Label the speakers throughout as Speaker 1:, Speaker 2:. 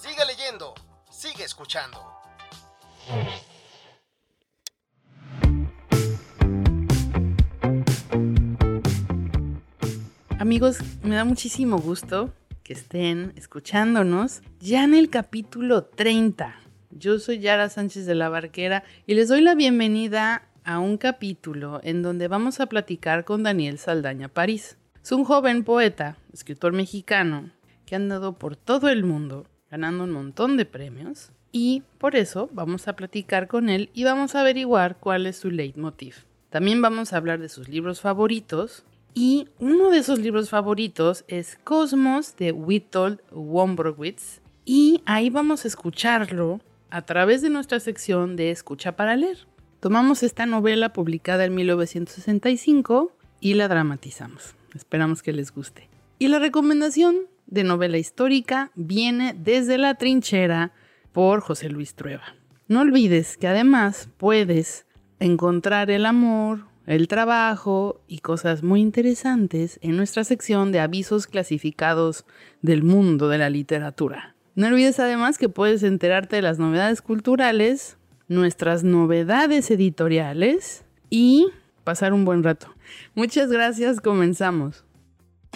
Speaker 1: Sigue leyendo, sigue escuchando.
Speaker 2: Amigos, me da muchísimo gusto que estén escuchándonos ya en el capítulo 30. Yo soy Yara Sánchez de la Barquera y les doy la bienvenida a un capítulo en donde vamos a platicar con Daniel Saldaña París. Es un joven poeta, escritor mexicano, que ha andado por todo el mundo ganando un montón de premios y por eso vamos a platicar con él y vamos a averiguar cuál es su leitmotiv. También vamos a hablar de sus libros favoritos y uno de esos libros favoritos es Cosmos de Witold Wombrowitz y ahí vamos a escucharlo a través de nuestra sección de Escucha para leer. Tomamos esta novela publicada en 1965 y la dramatizamos. Esperamos que les guste. Y la recomendación de novela histórica viene desde la trinchera por José Luis Trueba. No olvides que además puedes encontrar el amor, el trabajo y cosas muy interesantes en nuestra sección de avisos clasificados del mundo de la literatura. No olvides además que puedes enterarte de las novedades culturales nuestras novedades editoriales y pasar un buen rato. Muchas gracias, comenzamos.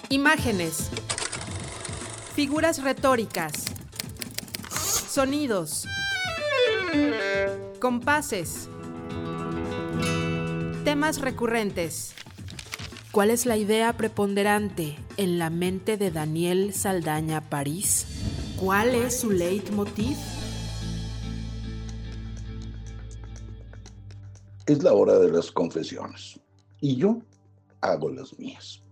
Speaker 3: Imágenes. Figuras retóricas. Sonidos. Compases. Temas recurrentes. ¿Cuál es la idea preponderante en la mente de Daniel Saldaña París? ¿Cuál es su leitmotiv?
Speaker 4: Es la hora de las confesiones y yo hago las mías.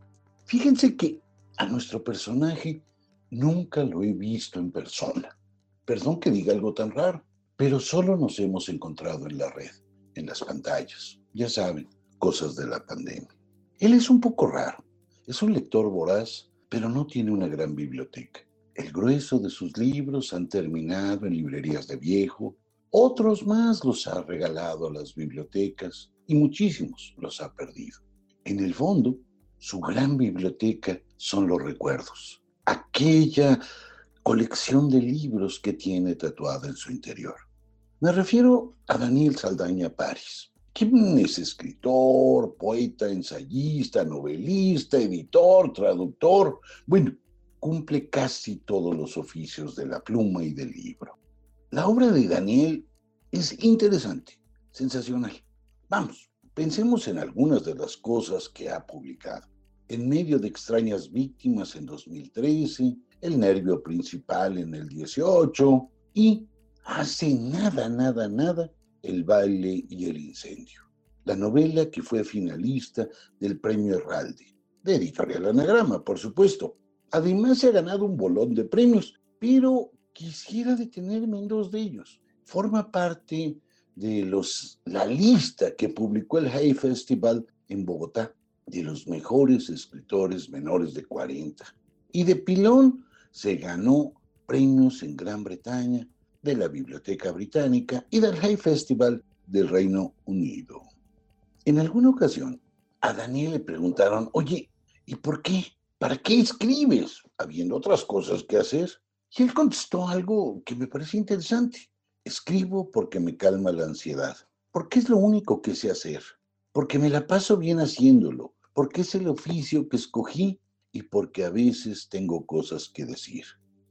Speaker 4: Fíjense que a nuestro personaje nunca lo he visto en persona. Perdón que diga algo tan raro, pero solo nos hemos encontrado en la red, en las pantallas. Ya saben, cosas de la pandemia. Él es un poco raro. Es un lector voraz, pero no tiene una gran biblioteca. El grueso de sus libros han terminado en librerías de viejo otros más los ha regalado a las bibliotecas y muchísimos los ha perdido. En el fondo, su gran biblioteca son los recuerdos, aquella colección de libros que tiene tatuada en su interior. Me refiero a Daniel Saldaña París, quien es escritor, poeta, ensayista, novelista, editor, traductor, bueno, cumple casi todos los oficios de la pluma y del libro. La obra de Daniel es interesante, sensacional. Vamos, pensemos en algunas de las cosas que ha publicado. En medio de extrañas víctimas en 2013, El nervio principal en el 18 y hace nada, nada, nada, El baile y el incendio. La novela que fue finalista del premio Herralde, de Editorial Anagrama, por supuesto. Además se ha ganado un bolón de premios, pero quisiera detenerme en dos de ellos. Forma parte de los, la lista que publicó el Hay Festival en Bogotá de los mejores escritores menores de 40. Y de pilón se ganó premios en Gran Bretaña, de la Biblioteca Británica y del Hay Festival del Reino Unido. En alguna ocasión, a Daniel le preguntaron, oye, ¿y por qué? ¿Para qué escribes? Habiendo otras cosas que hacer. Y él contestó algo que me parece interesante. Escribo porque me calma la ansiedad, porque es lo único que sé hacer, porque me la paso bien haciéndolo, porque es el oficio que escogí y porque a veces tengo cosas que decir.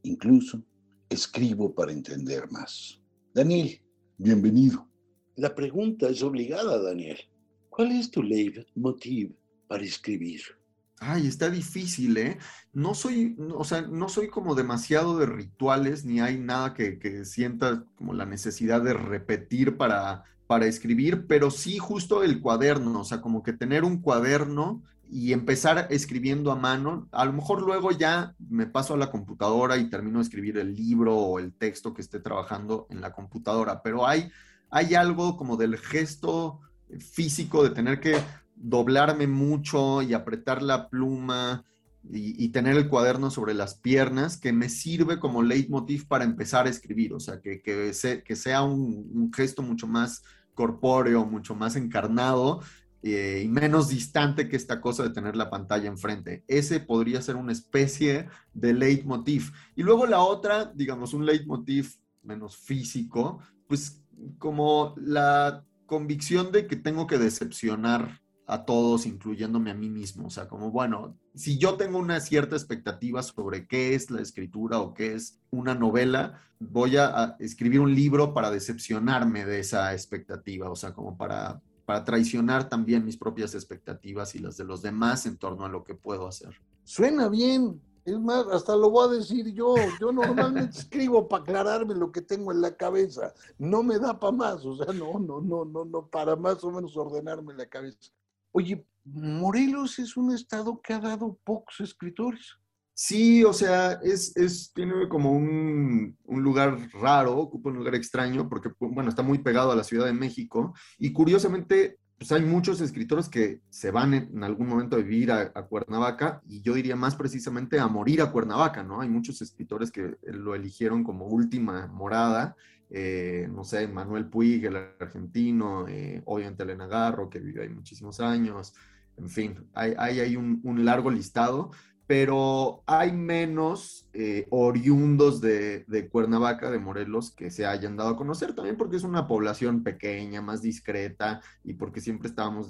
Speaker 4: Incluso escribo para entender más. Daniel, bienvenido. La pregunta es obligada, Daniel. ¿Cuál es tu leitmotiv para escribir?
Speaker 5: Ay, está difícil, ¿eh? No soy, o sea, no soy como demasiado de rituales, ni hay nada que, sienta como la necesidad de repetir para, para escribir, pero sí justo el cuaderno, o sea, como que tener un cuaderno y empezar escribiendo a mano. A lo mejor luego ya me paso a la computadora y termino de escribir el libro o el texto que esté trabajando en la computadora, pero hay, hay algo como del gesto físico de tener que doblarme mucho y apretar la pluma y, tener el cuaderno sobre las piernas que me sirve como leitmotiv para empezar a escribir, o sea, que, que, sea un, un, gesto mucho más corpóreo, mucho más encarnado eh, y menos distante que esta cosa de tener la pantalla enfrente. Ese podría ser una especie de leitmotiv. Y luego la otra, digamos, un leitmotiv menos físico, pues como la convicción de que tengo que decepcionar a todos, incluyéndome a mí mismo. O sea, como, bueno, si yo tengo una cierta expectativa sobre qué es la escritura o qué es una novela, voy a, escribir un libro para decepcionarme de esa expectativa, o sea, como para, para traicionar también mis propias expectativas y las de los demás en torno a lo que puedo hacer.
Speaker 4: Suena bien. Es más, hasta lo voy a decir yo. Yo normalmente escribo para aclararme lo que tengo en la cabeza. No me da para más, o sea, no, no, no, no, no, para más o menos ordenarme la cabeza. Oye, Morelos es un estado que ha dado pocos escritores.
Speaker 5: Sí, o sea, es, es, tiene como un, un, lugar raro, ocupa un lugar extraño, porque, bueno, está muy pegado a la Ciudad de México. Y curiosamente, pues hay muchos escritores que se van en, algún momento a vivir a, Cuernavaca, y yo diría más precisamente a morir a Cuernavaca, ¿no? Hay muchos escritores que lo eligieron como última morada. Eh, no sé, Manuel Puig, el argentino, eh, obviamente Elena Garro, que vivió ahí muchísimos años, en fin, hay, hay, hay un, un largo listado, pero hay menos eh, oriundos de, Cuernavaca, de Morelos, que se hayan dado a conocer también porque es una población pequeña, más discreta y porque siempre estábamos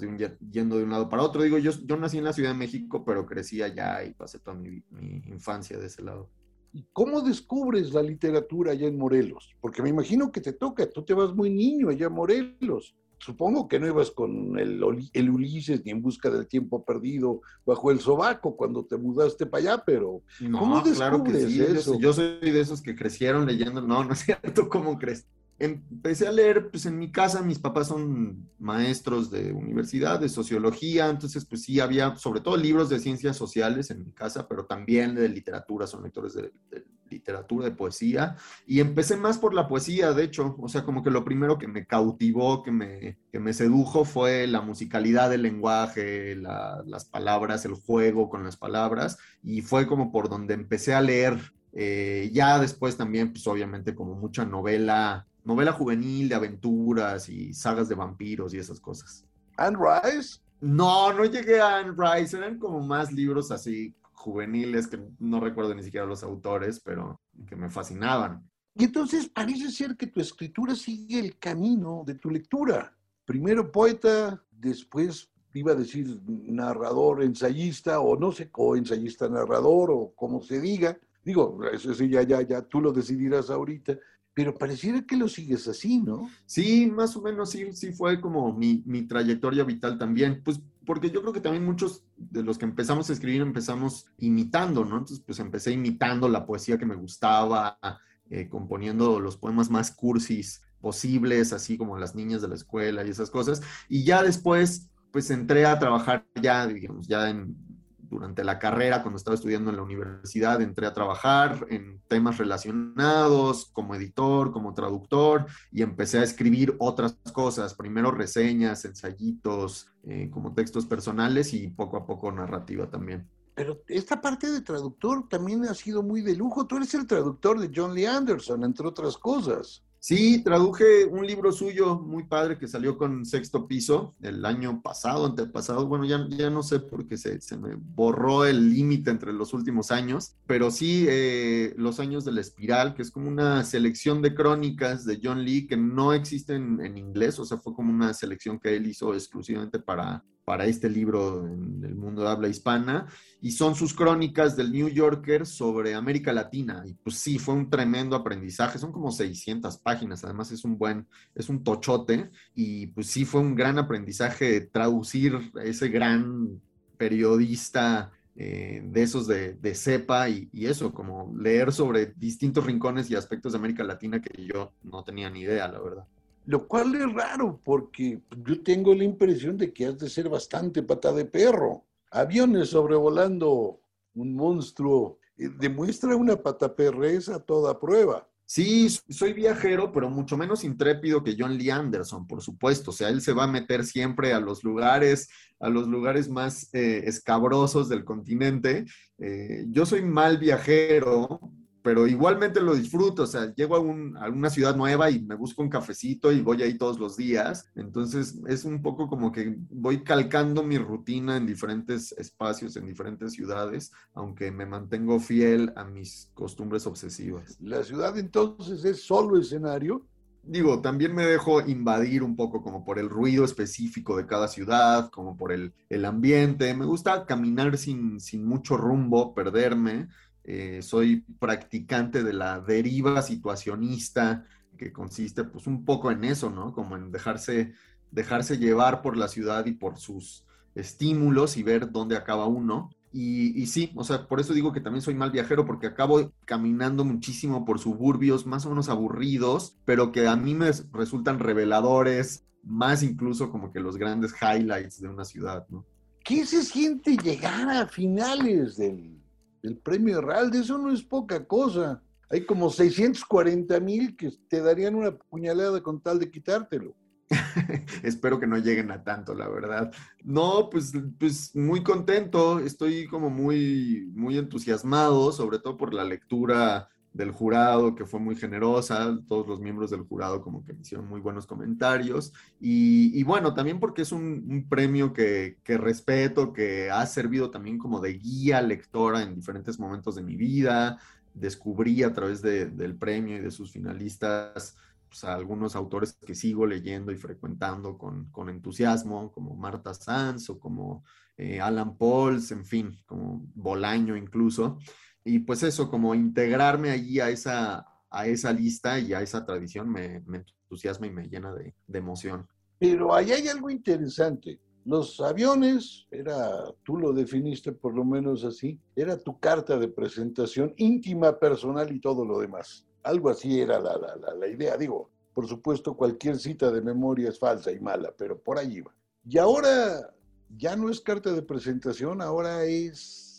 Speaker 5: yendo de un lado para otro. Digo, yo, yo nací en la Ciudad de México, pero crecí allá y pasé toda mi, mi infancia de ese lado.
Speaker 4: ¿Y cómo descubres la literatura allá en Morelos? Porque me imagino que te toca, tú te vas muy niño allá en Morelos supongo que no ibas con el, el, Ulises ni en busca del tiempo perdido bajo el sobaco cuando te mudaste para allá, pero ¿cómo descubres eso?
Speaker 5: Yo soy de esos que crecieron leyendo, no, no es cierto, ¿cómo crees? Empecé a leer, pues en mi casa mis papás son maestros de universidad, de sociología, entonces pues sí había sobre todo libros de ciencias sociales en mi casa, pero también de literatura, son lectores de, de literatura, de poesía, y empecé más por la poesía, de hecho, o sea, como que lo primero que me cautivó, que me, que me sedujo fue la musicalidad del lenguaje, las palabras, el juego con las palabras, y fue como por donde empecé a leer. Eh, ya después también, pues obviamente como mucha novela, novela juvenil de aventuras y sagas de vampiros y esas cosas.
Speaker 4: ¿Anne Rice?
Speaker 5: No, no llegué a Anne Rice, eran como más libros así juveniles que no recuerdo ni siquiera los autores, pero que me fascinaban.
Speaker 4: Y entonces parece ser que tu escritura sigue el camino de tu lectura. Primero poeta, después iba a decir narrador, ensayista, o no sé, o ensayista narrador, o como se diga. Digo, eso sí, ya, ya, ya, tú lo decidirás ahorita pero pareciera que lo sigues así, ¿no?
Speaker 5: Sí, más o menos sí, sí fue como mi, mi, trayectoria vital también, pues porque yo creo que también muchos de los que empezamos a escribir empezamos imitando, ¿no? Entonces, pues empecé imitando la poesía que me gustaba, eh, componiendo los poemas más cursis posibles, así como las niñas de la escuela y esas cosas, y ya después, pues entré a trabajar ya, digamos, ya en durante la carrera, cuando estaba estudiando en la universidad, entré a trabajar en temas relacionados, como editor, como traductor, y empecé a escribir otras cosas, primero reseñas, ensayitos, eh, como textos personales y poco a poco narrativa también.
Speaker 4: Pero esta parte de traductor también ha sido muy de lujo. Tú eres el traductor de John Lee Anderson, entre otras cosas.
Speaker 5: Sí, traduje un libro suyo muy padre que salió con sexto piso el año pasado, antepasado. Bueno, ya, ya no sé porque se, se me borró el límite entre los últimos años, pero sí eh, Los años de la espiral, que es como una selección de crónicas de John Lee que no existen en inglés, o sea, fue como una selección que él hizo exclusivamente para, para este libro en el mundo de habla hispana, y son sus crónicas del New Yorker sobre América Latina. Y pues sí, fue un tremendo aprendizaje, son como 600 páginas, además es un buen, es un tochote, y pues sí fue un gran aprendizaje traducir ese gran periodista eh, de esos de, de cepa y, y, eso, como leer sobre distintos rincones y aspectos de América Latina que yo no tenía ni idea, la verdad.
Speaker 4: Lo cual es raro porque yo tengo la impresión de que has de ser bastante pata de perro. aviones sobrevolando un monstruo, eh, demuestra una pataperrez a toda prueba.
Speaker 5: Sí, soy viajero, pero mucho menos intrépido que John Lee Anderson, por supuesto. O sea, él se va a meter siempre a los lugares, a los lugares más eh, escabrosos del continente. Eh, yo soy mal viajero, pero igualmente lo disfruto, o sea, llego a, una ciudad nueva y me busco un cafecito y voy ahí todos los días, entonces es un poco como que voy calcando mi rutina en diferentes espacios, en diferentes ciudades, aunque me mantengo fiel a mis costumbres obsesivas.
Speaker 4: ¿La ciudad entonces es solo escenario?
Speaker 5: Digo, también me dejo invadir un poco como por el ruido específico de cada ciudad, como por el, el ambiente. Me gusta caminar sin, sin mucho rumbo, perderme eh, soy practicante de la deriva situacionista, que consiste pues un poco en eso, ¿no? Como en dejarse, dejarse llevar por la ciudad y por sus estímulos y ver dónde acaba uno. Y, sí, o sea, por eso digo que también soy mal viajero, porque acabo caminando muchísimo por suburbios más o menos aburridos, pero que a mí me resultan reveladores, más incluso como que los grandes highlights de una ciudad, ¿no?
Speaker 4: ¿Qué se siente llegar a finales del el premio real, de eso no es poca cosa. Hay como 640 mil que te darían una puñalada con tal de quitártelo.
Speaker 5: Espero que no lleguen a tanto, la verdad. No, pues, pues muy contento, estoy como muy, muy entusiasmado, sobre todo por la lectura del jurado, que fue muy generosa, todos los miembros del jurado como que hicieron muy buenos comentarios, y, bueno, también porque es un, premio que, respeto, que ha servido también como de guía lectora en diferentes momentos de mi vida, descubrí a través del premio y de sus finalistas pues, a algunos autores que sigo leyendo y frecuentando con, entusiasmo, como Marta Sanz o como eh, Alan Pauls, en fin, como Bolaño incluso y pues eso, como integrarme allí a esa, a esa lista y a esa tradición me, entusiasma y me llena de, emoción.
Speaker 4: Pero ahí hay algo interesante. Los aviones, era, tú lo definiste por lo menos así, era tu carta de presentación íntima, personal y todo lo demás. Algo así era la, la, la idea. Digo, por supuesto, cualquier cita de memoria es falsa y mala, pero por ahí va. Y ahora ya no es carta de presentación, ahora es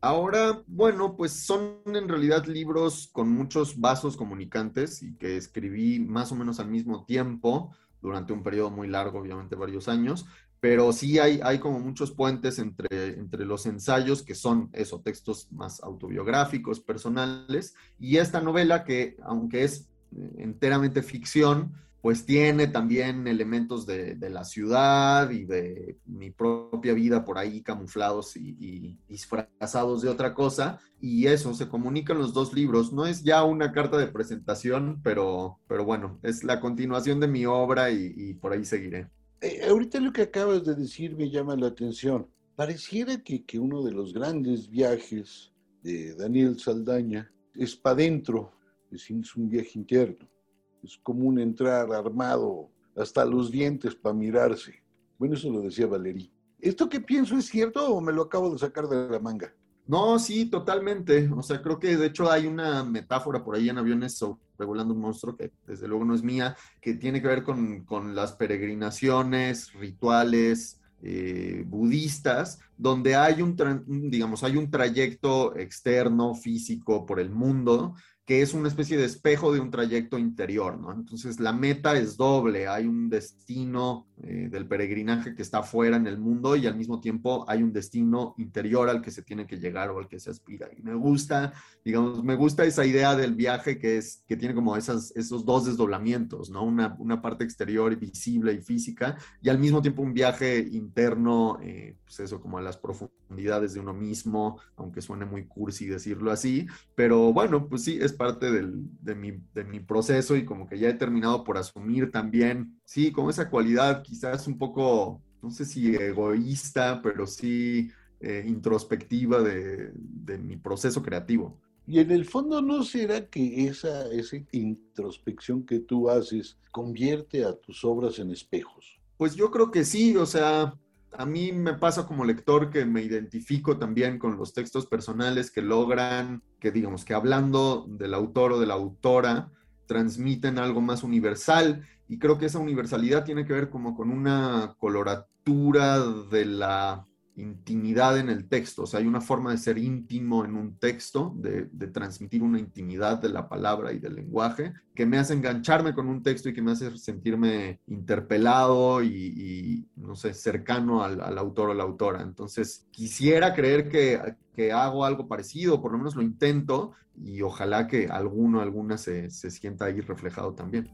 Speaker 5: Ahora, bueno, pues son en realidad libros con muchos vasos comunicantes y que escribí más o menos al mismo tiempo durante un periodo muy largo, obviamente varios años, pero sí hay, hay como muchos puentes entre, entre los ensayos que son eso, textos más autobiográficos, personales, y esta novela que, aunque es eh, enteramente ficción, pues tiene también elementos de, la ciudad y de mi propia vida por ahí camuflados y, disfrazados de otra cosa. Y eso, se comunican los dos libros. No es ya una carta de presentación, pero, pero bueno, es la continuación de mi obra y, por ahí seguiré.
Speaker 4: Eh, ahorita lo que acabas de decir me llama la atención. Pareciera que, que uno de los grandes viajes de Daniel Saldaña es para adentro, es un viaje interno es común entrar armado hasta los dientes para mirarse. Bueno, eso lo decía Valerí. ¿Esto que pienso es cierto o me lo acabo de sacar de la manga?
Speaker 5: No, sí, totalmente. O sea, creo que de hecho hay una metáfora por ahí en aviones sobre regulando un monstruo que desde luego no es mía, que tiene que ver con, las peregrinaciones, rituales, eh, budistas, donde hay un, digamos, hay un trayecto externo, físico por el mundo, que es una especie de espejo de un trayecto interior, ¿no? Entonces la meta es doble, hay un destino eh, del peregrinaje que está afuera en el mundo y al mismo tiempo hay un destino interior al que se tiene que llegar o al que se aspira. Y me gusta, digamos, me gusta esa idea del viaje que es, que tiene como esos dos desdoblamientos, ¿no? Una, una parte exterior visible y física y al mismo tiempo un viaje interno, eh, pues eso, como a las profundidades de uno mismo, aunque suene muy cursi decirlo así, pero bueno, pues sí, es parte de, mi, proceso y como que ya he terminado por asumir también, sí, como esa cualidad quizás un poco, no sé si egoísta, pero sí eh, introspectiva de, mi proceso creativo.
Speaker 4: Y en el fondo, ¿no será que esa, esa introspección que tú haces convierte a tus obras en espejos?
Speaker 5: Pues yo creo que sí, o sea, a mí me pasa como lector que me identifico también con los textos personales que logran, que digamos, que hablando del autor o de la autora, transmiten algo más universal. Y creo que esa universalidad tiene que ver como con una coloratura de la intimidad en el texto, o sea, hay una forma de ser íntimo en un texto, de, transmitir una intimidad de la palabra y del lenguaje, que me hace engancharme con un texto y que me hace sentirme interpelado y, no sé, cercano al, autor o la autora. Entonces, quisiera creer que, que, hago algo parecido, por lo menos lo intento, y ojalá que alguno, alguna se, se sienta ahí reflejado también.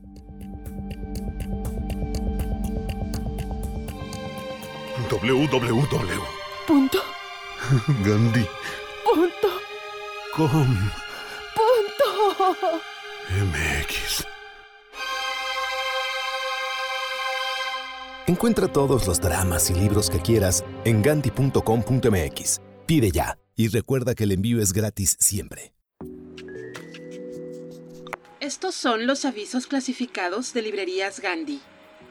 Speaker 6: Www.
Speaker 7: Punto.
Speaker 6: Gandhi.
Speaker 7: Punto.
Speaker 6: Com.
Speaker 7: Punto.
Speaker 6: MX.
Speaker 8: Encuentra todos los dramas y libros que quieras en ganti.com.mx. Pide ya y recuerda que el envío es gratis siempre.
Speaker 3: Estos son los avisos clasificados de librerías Gandhi.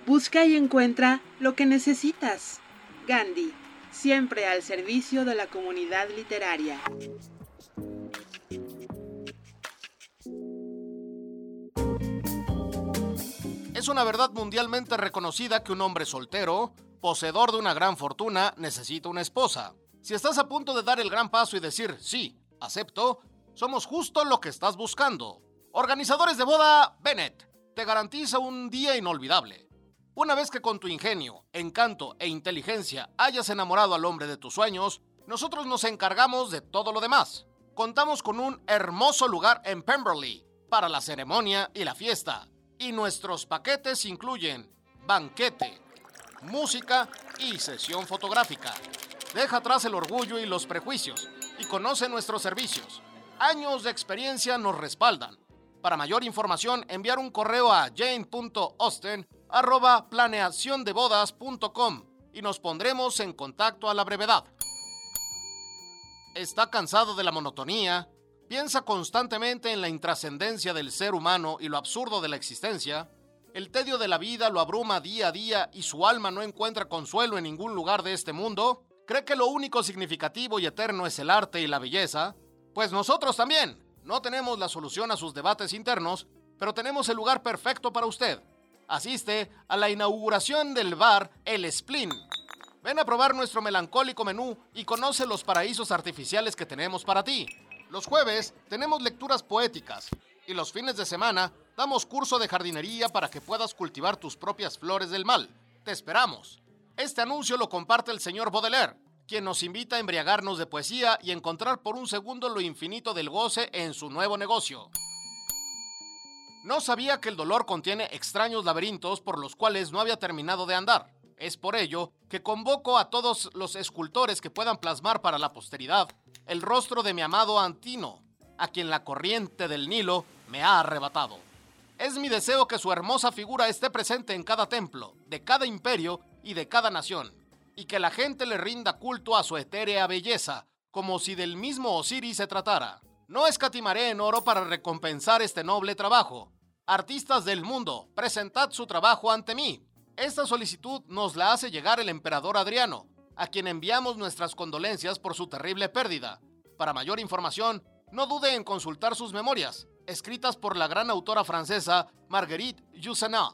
Speaker 3: Busca y encuentra lo que necesitas. Gandhi, siempre al servicio de la comunidad literaria.
Speaker 1: Es una verdad mundialmente reconocida que un hombre soltero, poseedor de una gran fortuna, necesita una esposa. Si estás a punto de dar el gran paso y decir, sí, acepto, somos justo lo que estás buscando. Organizadores de boda, Bennett, te garantiza un día inolvidable. Una vez que con tu ingenio, encanto e inteligencia hayas enamorado al hombre de tus sueños, nosotros nos encargamos de todo lo demás. Contamos con un hermoso lugar en Pemberley para la ceremonia y la fiesta, y nuestros paquetes incluyen banquete, música y sesión fotográfica. Deja atrás el orgullo y los prejuicios y conoce nuestros servicios. Años de experiencia nos respaldan. Para mayor información, enviar un correo a jane.austen arroba planeaciondebodas.com y nos pondremos en contacto a la brevedad. ¿Está cansado de la monotonía? ¿Piensa constantemente en la intrascendencia del ser humano y lo absurdo de la existencia? ¿El tedio de la vida lo abruma día a día y su alma no encuentra consuelo en ningún lugar de este mundo? ¿Cree que lo único significativo y eterno es el arte y la belleza? Pues nosotros también. No tenemos la solución a sus debates internos, pero tenemos el lugar perfecto para usted asiste a la inauguración del bar El Splin. Ven a probar nuestro melancólico menú y conoce los paraísos artificiales que tenemos para ti. Los jueves tenemos lecturas poéticas y los fines de semana damos curso de jardinería para que puedas cultivar tus propias flores del mal. Te esperamos. Este anuncio lo comparte el señor Baudelaire, quien nos invita a embriagarnos de poesía y encontrar por un segundo lo infinito del goce en su nuevo negocio. No sabía que el dolor contiene extraños laberintos por los cuales no había terminado de andar. Es por ello que convoco a todos los escultores que puedan plasmar para la posteridad el rostro de mi amado Antino, a quien la corriente del Nilo me ha arrebatado. Es mi deseo que su hermosa figura esté presente en cada templo, de cada imperio y de cada nación, y que la gente le rinda culto a su etérea belleza, como si del mismo Osiris se tratara. No escatimaré en oro para recompensar este noble trabajo. Artistas del mundo, presentad su trabajo ante mí. Esta solicitud nos la hace llegar el emperador Adriano, a quien enviamos nuestras condolencias por su terrible pérdida. Para mayor información, no dude en consultar sus memorias, escritas por la gran autora francesa Marguerite Yourcenar.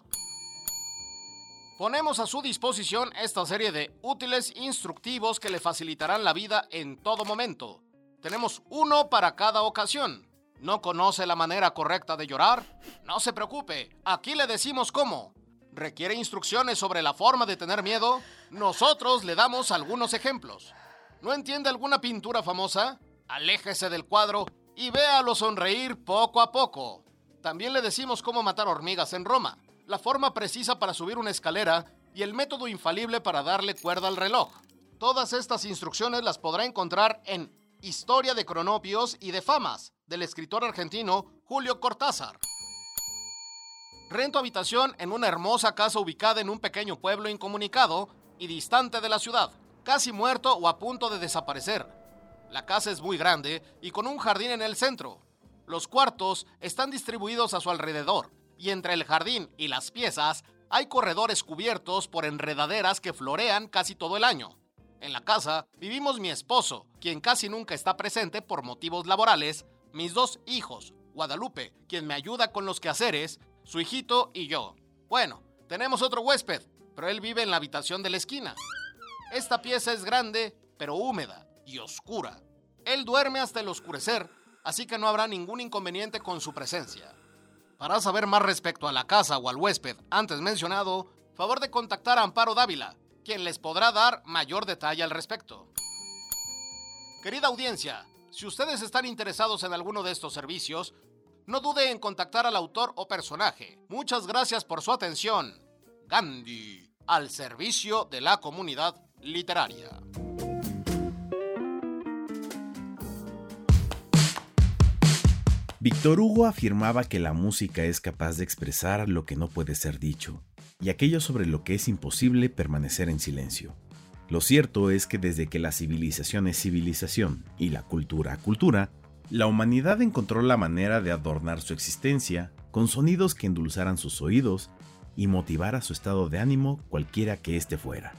Speaker 1: Ponemos a su disposición esta serie de útiles instructivos que le facilitarán la vida en todo momento. Tenemos uno para cada ocasión. ¿No conoce la manera correcta de llorar? No se preocupe, aquí le decimos cómo. ¿Requiere instrucciones sobre la forma de tener miedo? Nosotros le damos algunos ejemplos. ¿No entiende alguna pintura famosa? Aléjese del cuadro y véalo sonreír poco a poco. También le decimos cómo matar hormigas en Roma, la forma precisa para subir una escalera y el método infalible para darle cuerda al reloj. Todas estas instrucciones las podrá encontrar en Historia de cronopios y de famas, del escritor argentino Julio Cortázar. Rento habitación en una hermosa casa ubicada en un pequeño pueblo incomunicado y distante de la ciudad, casi muerto o a punto de desaparecer. La casa es muy grande y con un jardín en el centro. Los cuartos están distribuidos a su alrededor y entre el jardín y las piezas hay corredores cubiertos por enredaderas que florean casi todo el año. En la casa vivimos mi esposo, quien casi nunca está presente por motivos laborales, mis dos hijos, Guadalupe, quien me ayuda con los quehaceres, su hijito y yo. Bueno, tenemos otro huésped, pero él vive en la habitación de la esquina. Esta pieza es grande pero húmeda y oscura. Él duerme hasta el oscurecer, así que no habrá ningún inconveniente con su presencia. Para saber más respecto a la casa o al huésped antes mencionado, favor de contactar a Amparo Dávila, quien les podrá dar mayor detalle al respecto. Querida audiencia, si ustedes están interesados en alguno de estos servicios, no dude en contactar al autor o personaje. Muchas gracias por su atención. Gandhi, al servicio de la comunidad literaria.
Speaker 9: Víctor Hugo afirmaba que la música es capaz de expresar lo que no puede ser dicho, y aquello sobre lo que es imposible permanecer en silencio. Lo cierto es que desde que la civilización es civilización y la cultura cultura, la humanidad encontró la manera de adornar su existencia con sonidos que endulzaran sus oídos y motivara su estado de ánimo cualquiera que éste fuera.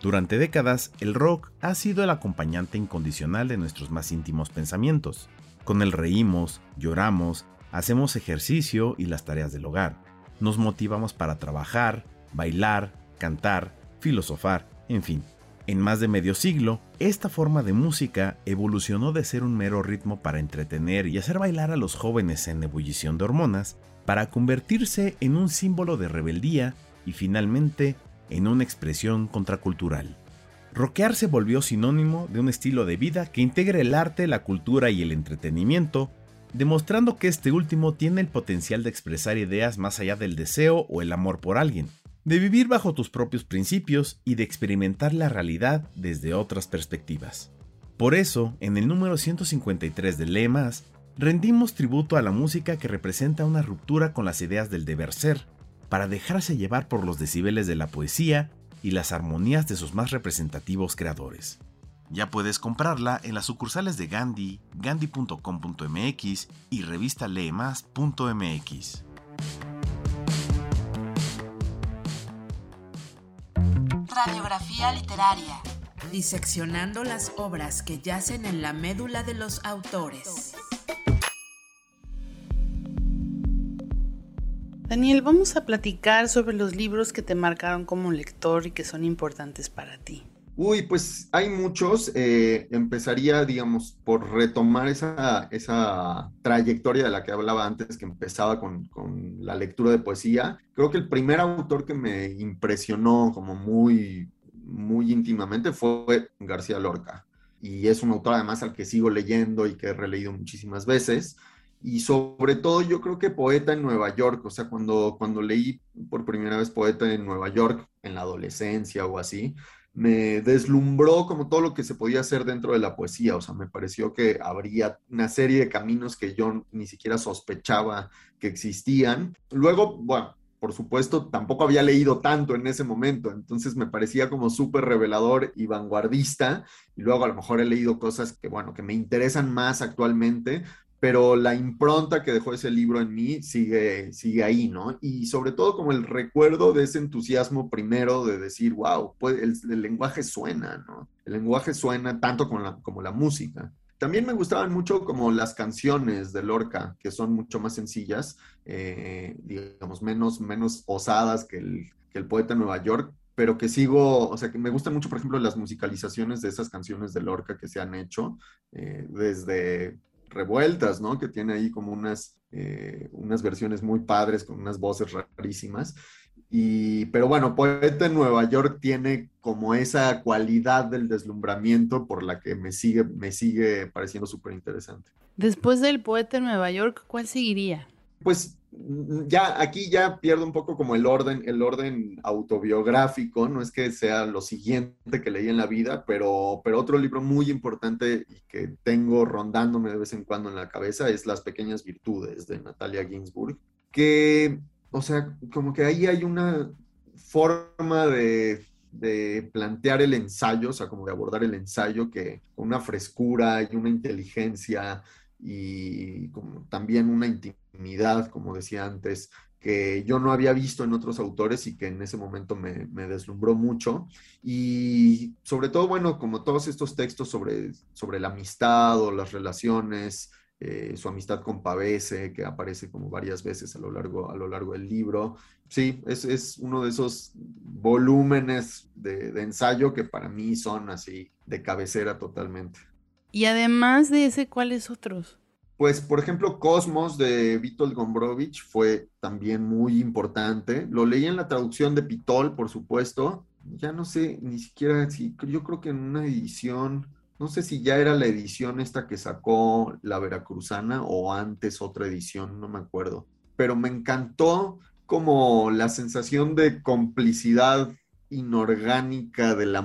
Speaker 9: Durante décadas, el rock ha sido el acompañante incondicional de nuestros más íntimos pensamientos, con él reímos, lloramos, hacemos ejercicio y las tareas del hogar. Nos motivamos para trabajar, bailar, cantar, filosofar, en fin. En más de medio siglo, esta forma de música evolucionó de ser un mero ritmo para entretener y hacer bailar a los jóvenes en ebullición de hormonas, para convertirse en un símbolo de rebeldía y finalmente en una expresión contracultural. Rockear se volvió sinónimo de un estilo de vida que integra el arte, la cultura y el entretenimiento, demostrando que este último tiene el potencial de expresar ideas más allá del deseo o el amor por alguien, de vivir bajo tus propios principios y de experimentar la realidad desde otras perspectivas. Por eso, en el número 153 de Lee Más, rendimos tributo a la música que representa una ruptura con las ideas del deber ser, para dejarse llevar por los decibeles de la poesía y las armonías de sus más representativos creadores. Ya puedes comprarla en las sucursales de Gandhi, gandhi.com.mx y revista leemas.mx.
Speaker 10: Radiografía literaria. Diseccionando las obras que yacen en la médula de los autores.
Speaker 2: Daniel, vamos a platicar sobre los libros que te marcaron como lector y que son importantes para ti.
Speaker 5: Uy, pues hay muchos. Eh, empezaría, digamos, por retomar esa, esa trayectoria de la que hablaba antes, que empezaba con, con, la lectura de poesía. Creo que el primer autor que me impresionó como muy, muy íntimamente fue García Lorca. Y es un autor además al que sigo leyendo y que he releído muchísimas veces y sobre todo yo creo que Poeta en Nueva York, o sea, cuando, cuando leí por primera vez Poeta en Nueva York en la adolescencia o así, me deslumbró como todo lo que se podía hacer dentro de la poesía, o sea, me pareció que habría una serie de caminos que yo ni siquiera sospechaba que existían. Luego, bueno, por supuesto, tampoco había leído tanto en ese momento, entonces me parecía como súper revelador y vanguardista, y luego a lo mejor he leído cosas que, bueno, que me interesan más actualmente, pero la impronta que dejó ese libro en mí sigue, sigue ahí, ¿no? Y sobre todo como el recuerdo de ese entusiasmo primero de decir, wow, pues el, lenguaje suena, ¿no? El lenguaje suena tanto como la, como la música. También me gustaban mucho como las canciones de Lorca, que son mucho más sencillas, eh, digamos, menos, menos osadas que el, que el poeta de Nueva York, pero que sigo, o sea, que me gustan mucho, por ejemplo, las musicalizaciones de esas canciones de Lorca que se han hecho, eh, desde revueltas, ¿no? Que tiene ahí como unas, eh, unas versiones muy padres con unas voces rarísimas. Y, pero bueno, Poeta en Nueva York tiene como esa cualidad del deslumbramiento por la que me sigue, me sigue pareciendo súper interesante.
Speaker 2: Después del Poeta en Nueva York, ¿cuál seguiría?
Speaker 5: Pues ya aquí ya pierdo un poco como el orden, el orden autobiográfico, no es que sea lo siguiente que leí en la vida, pero, pero otro libro muy importante y que tengo rondándome de vez en cuando en la cabeza es Las pequeñas virtudes de Natalia Ginsburg, que, o sea, como que ahí hay una forma de, de plantear el ensayo, o sea, como de abordar el ensayo que con una frescura y una inteligencia y como también una intimidad, como decía antes, que yo no había visto en otros autores y que en ese momento me, deslumbró mucho. Y sobre todo, bueno, como todos estos textos sobre, sobre la amistad o las relaciones, eh, su amistad con Pavese, que aparece como varias veces a lo largo, a lo largo del libro. Sí, es, es uno de esos volúmenes de, de ensayo que para mí son así de cabecera totalmente.
Speaker 2: Y además de ese, ¿cuáles otros?
Speaker 5: Pues, por ejemplo, Cosmos de Vitold Gombrowicz fue también muy importante. Lo leí en la traducción de Pitol, por supuesto. Ya no sé ni siquiera si, yo creo que en una edición, no sé si ya era la edición esta que sacó la Veracruzana o antes otra edición, no me acuerdo. Pero me encantó como la sensación de complicidad inorgánica de la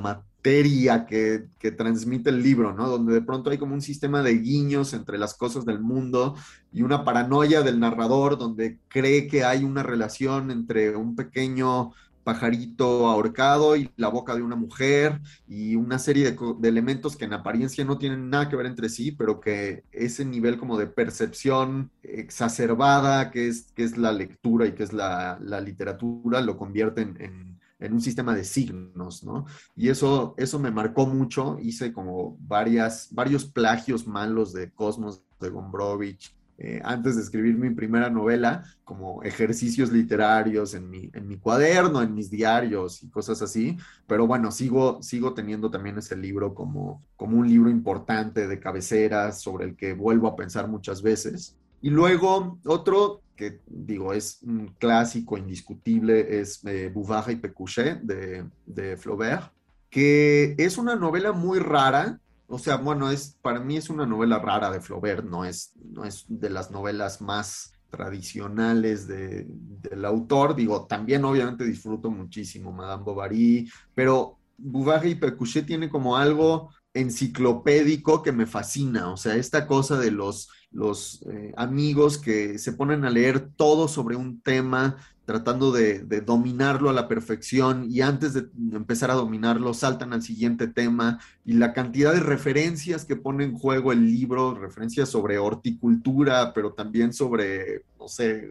Speaker 5: que, transmite el libro, ¿no? Donde de pronto hay como un sistema de guiños entre las cosas del mundo y una paranoia del narrador donde cree que hay una relación entre un pequeño pajarito ahorcado y la boca de una mujer y una serie de, elementos que en apariencia no tienen nada que ver entre sí, pero que ese nivel como de percepción exacerbada que es, que es la lectura y que es la, literatura lo convierte en, en, un sistema de signos, ¿no? Y eso, eso me marcó mucho, hice como varias, varios plagios malos de Cosmos de Gombrowicz, eh, antes de escribir mi primera novela, como ejercicios literarios en mi, en mi cuaderno, en mis diarios y cosas así. Pero bueno, sigo, sigo teniendo también ese libro como, como un libro importante de cabeceras sobre el que vuelvo a pensar muchas veces. Y luego otro que digo es un clásico indiscutible es eh, Bouvard y Pécuchet de, de Flaubert, que es una novela muy rara, o sea, bueno, es, para mí es una novela rara de Flaubert, no es, no es de las novelas más tradicionales de, del autor. Digo, también obviamente disfruto muchísimo Madame Bovary, pero Bouvard y Pécuchet tiene como algo enciclopédico que me fascina, o sea, esta cosa de los, los eh, amigos que se ponen a leer todo sobre un tema, tratando de, de, dominarlo a la perfección y antes de empezar a dominarlo saltan al siguiente tema y la cantidad de referencias que pone en juego el libro, referencias sobre horticultura, pero también sobre, no sé,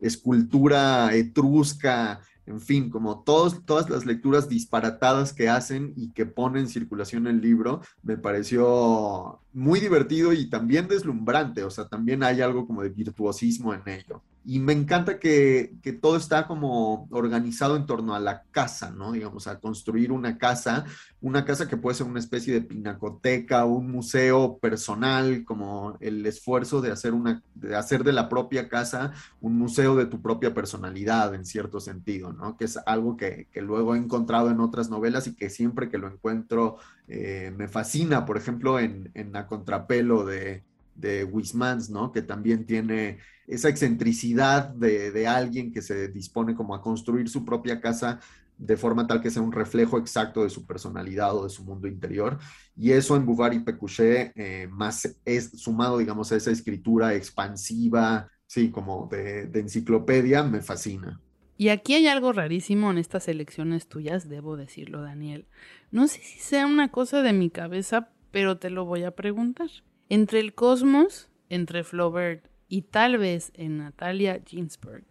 Speaker 5: escultura etrusca, en fin, como todos, todas las lecturas disparatadas que hacen y que ponen en circulación el libro, me pareció muy divertido y también deslumbrante, o sea, también hay algo como de virtuosismo en ello. Y me encanta que, que, todo está como organizado en torno a la casa, ¿no? Digamos, a construir una casa, una casa que puede ser una especie de pinacoteca, un museo personal, como el esfuerzo de hacer, una, de hacer de la propia casa un museo de tu propia personalidad, en cierto sentido, ¿no? Que es algo que, que luego he encontrado en otras novelas y que siempre que lo encuentro eh, me fascina. Por ejemplo, en, en A Contrapelo de, de Wismans, ¿no? Que también tiene esa excentricidad de, de, alguien que se dispone como a construir su propia casa de forma tal que sea un reflejo exacto de su personalidad o de su mundo interior. Y eso en Bouvard y Pécuchet eh, más es sumado, digamos, a esa escritura expansiva, sí, como de, de enciclopedia, me fascina.
Speaker 2: Y aquí hay algo rarísimo en estas elecciones tuyas, debo decirlo, Daniel. No sé si sea una cosa de mi cabeza, pero te lo voy a preguntar. Entre el cosmos, entre Flaubert y tal vez en Natalia Ginsburg,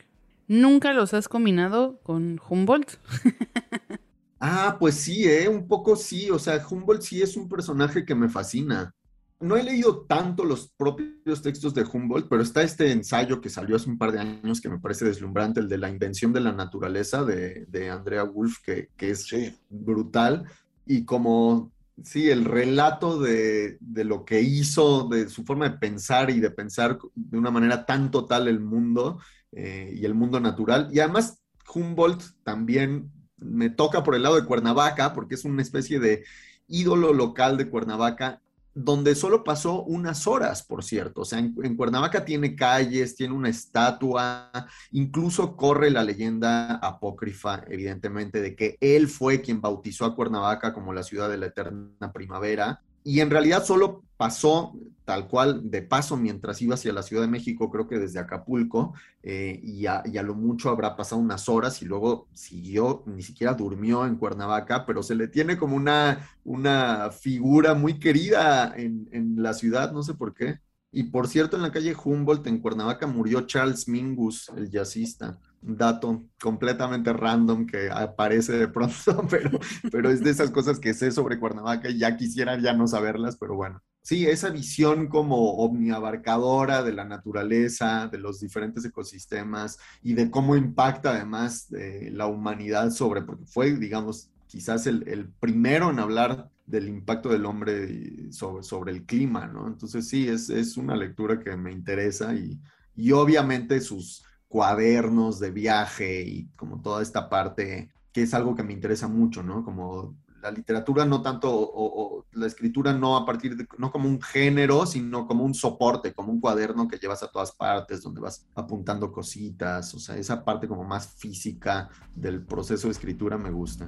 Speaker 2: ¿nunca los has combinado con Humboldt?
Speaker 5: ah, pues sí, ¿eh? un poco sí. O sea, Humboldt sí es un personaje que me fascina. No he leído tanto los propios textos de Humboldt, pero está este ensayo que salió hace un par de años que me parece deslumbrante, el de la invención de la naturaleza de, de Andrea Wolf, que, que es sí. brutal. Y como sí, el relato de, de, lo que hizo, de su forma de pensar y de pensar de una manera tan total el mundo eh, y el mundo natural. Y además, Humboldt también me toca por el lado de Cuernavaca, porque es una especie de ídolo local de Cuernavaca donde solo pasó unas horas, por cierto. O sea, en, en, Cuernavaca tiene calles, tiene una estatua, incluso corre la leyenda apócrifa, evidentemente, de que él fue quien bautizó a Cuernavaca como la ciudad de la eterna primavera. Y en realidad solo pasó tal cual de paso mientras iba hacia la Ciudad de México, creo que desde Acapulco, eh, y, a, lo mucho habrá pasado unas horas y luego siguió, ni siquiera durmió en Cuernavaca, pero se le tiene como una, una figura muy querida en, en la ciudad, no sé por qué. Y por cierto, en la calle Humboldt, en Cuernavaca, murió Charles Mingus, el jazzista. Dato completamente random que aparece de pronto, pero, pero es de esas cosas que sé sobre Cuernavaca y ya quisiera ya no saberlas, pero bueno. sí, esa visión como omniabarcadora de la naturaleza, de los diferentes ecosistemas y de cómo impacta además la humanidad sobre, porque fue, digamos, quizás el, primero en hablar del impacto del hombre sobre, sobre el clima, ¿no? Entonces sí, es, es una lectura que me interesa y, y obviamente sus cuadernos de viaje y como toda esta parte que es algo que me interesa mucho, ¿no? Como la literatura no tanto, o, la escritura no a partir de, no como un género, sino como un soporte, como un cuaderno que llevas a todas partes, donde vas apuntando cositas, o sea, esa parte como más física del proceso de escritura me gusta.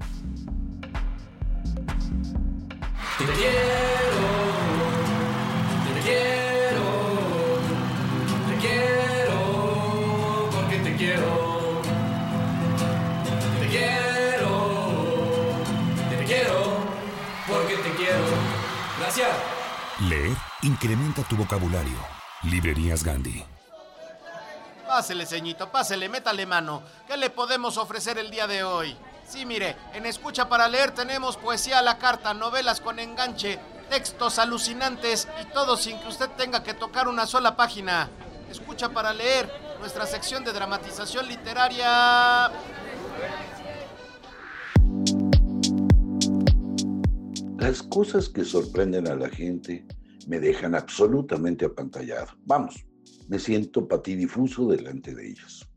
Speaker 5: Te quiero, te quiero, porque te quiero.
Speaker 11: Leer incrementa tu vocabulario. Librerías Gandhi.
Speaker 1: Pásele, ceñito, pásele, métale mano. ¿Qué le podemos ofrecer el día de hoy? Sí, mire, en Escucha para Leer tenemos poesía a la carta, novelas con enganche, textos alucinantes y todo sin que usted tenga que tocar una sola página. Escucha para Leer, nuestra sección de dramatización literaria.
Speaker 4: Las cosas que sorprenden a la gente me dejan absolutamente apantallado. Vamos, me siento patidifuso delante de ellas.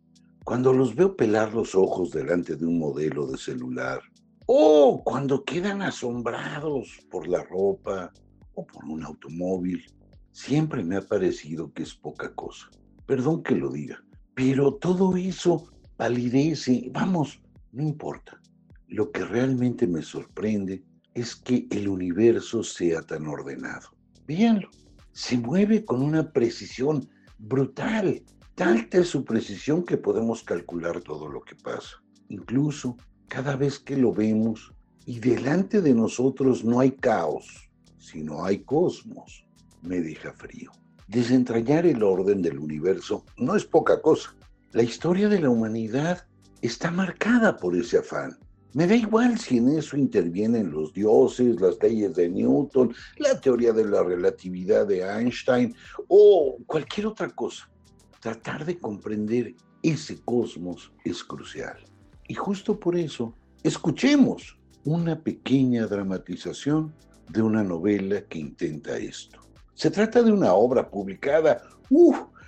Speaker 4: Cuando los veo pelar los ojos delante de un modelo de celular, o cuando quedan asombrados por la ropa o por un automóvil, siempre me ha parecido que es poca cosa. Perdón que lo diga, pero todo eso palidece, vamos, no importa. Lo que realmente me sorprende es que el universo sea tan ordenado. Véanlo, se mueve con una precisión brutal. Tanta es su precisión que podemos calcular todo lo que pasa. Incluso cada vez que lo vemos y delante de nosotros no hay caos, sino hay cosmos, me deja frío. Desentrañar el orden del universo no es poca cosa. La historia de la humanidad está marcada por ese afán. Me da igual si en eso intervienen los dioses, las leyes de Newton, la teoría de la relatividad de Einstein o cualquier otra cosa. Tratar de comprender ese cosmos es crucial. Y justo por eso, escuchemos una pequeña dramatización de una novela que intenta esto. Se trata de una obra publicada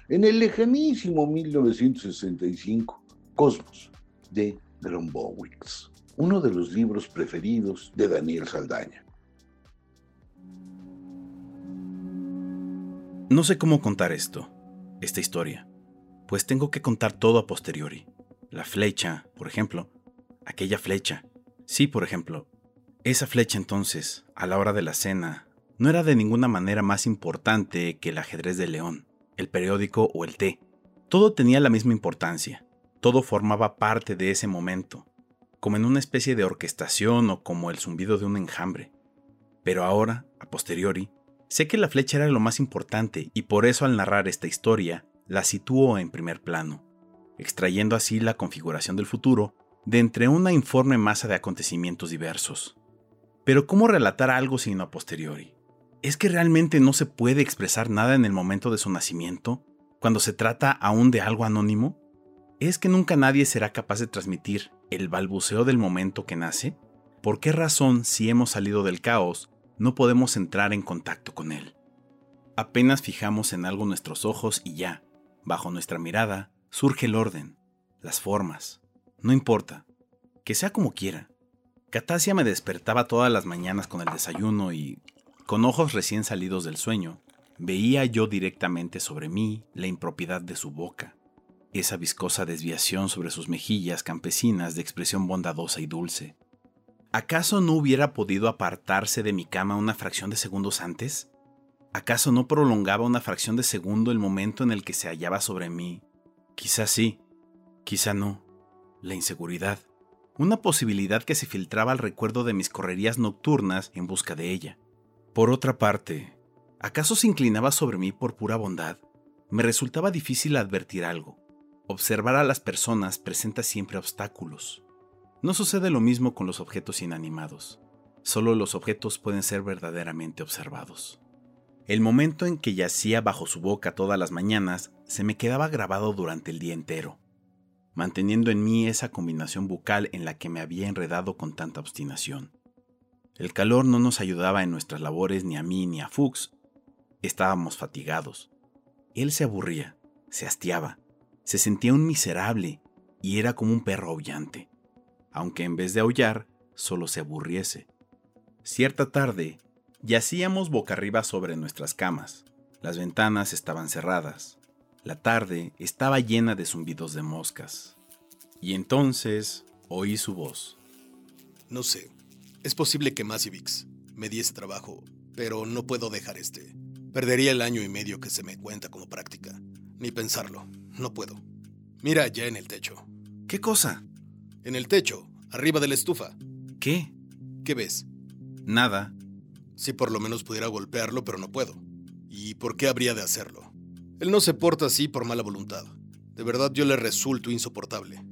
Speaker 4: en el lejanísimo 1965, Cosmos, de Grombowicz uno de los libros preferidos de Daniel Saldaña.
Speaker 9: No sé cómo contar esto, esta historia, pues tengo que contar todo a posteriori. La flecha, por ejemplo, aquella flecha. Sí, por ejemplo, esa flecha entonces, a la hora de la cena, no era de ninguna manera más importante que el ajedrez de León, el periódico o el té. Todo tenía la misma importancia, todo formaba parte de ese momento, como en una especie de orquestación o como el zumbido de un enjambre. Pero ahora, a posteriori, sé que la flecha era lo más importante y por eso al narrar esta historia la sitúo en primer plano, extrayendo así la configuración del futuro de entre una informe masa de acontecimientos diversos. Pero ¿cómo relatar algo sino a posteriori? ¿Es que realmente no se puede expresar nada en el momento de su nacimiento, cuando se trata aún de algo anónimo? ¿Es que nunca nadie será capaz de transmitir el balbuceo del momento que nace? ¿Por qué razón, si hemos salido del caos, no podemos entrar en contacto con él? Apenas fijamos en algo nuestros ojos y ya, bajo nuestra mirada, surge el orden, las formas. No importa, que sea como quiera. Catasia me despertaba todas las mañanas con el desayuno y, con ojos recién salidos del sueño, veía yo directamente sobre mí la impropiedad de su boca, esa viscosa desviación sobre sus mejillas campesinas de expresión bondadosa y dulce. ¿Acaso no hubiera podido apartarse de mi cama una fracción de segundos antes? ¿Acaso no prolongaba una fracción de segundo el momento en el que se hallaba sobre mí? Quizá sí, quizá no. La inseguridad. Una posibilidad que se filtraba al recuerdo de mis correrías nocturnas en busca de ella. Por otra parte, ¿acaso se inclinaba sobre mí por pura bondad? Me resultaba difícil advertir algo. Observar a las personas presenta siempre obstáculos. No sucede lo mismo con los objetos inanimados. Solo los objetos pueden ser verdaderamente observados. El momento en que yacía bajo su boca todas las mañanas se me quedaba grabado durante el día entero, manteniendo en mí esa combinación bucal en la que me había enredado con tanta obstinación. El calor no nos ayudaba en nuestras labores ni a mí ni a Fuchs. Estábamos fatigados. Él se aburría, se hastiaba, se sentía un miserable y era como un perro aullante, aunque en vez de aullar, solo se aburriese. Cierta tarde, yacíamos boca arriba sobre nuestras camas. Las ventanas estaban cerradas. La tarde estaba llena de zumbidos de moscas. Y entonces oí su voz.
Speaker 1: No sé, es posible que Masivix me diese trabajo, pero no puedo dejar este. Perdería el año y medio que se me cuenta como práctica. Ni pensarlo, no puedo. Mira allá en el techo.
Speaker 9: ¿Qué cosa?
Speaker 1: En el techo, arriba de la estufa.
Speaker 9: ¿Qué?
Speaker 1: ¿Qué ves?
Speaker 9: Nada.
Speaker 1: Si por lo menos pudiera golpearlo, pero no puedo. ¿Y por qué habría de hacerlo? Él no se porta así por mala voluntad. De verdad yo le resulto insoportable.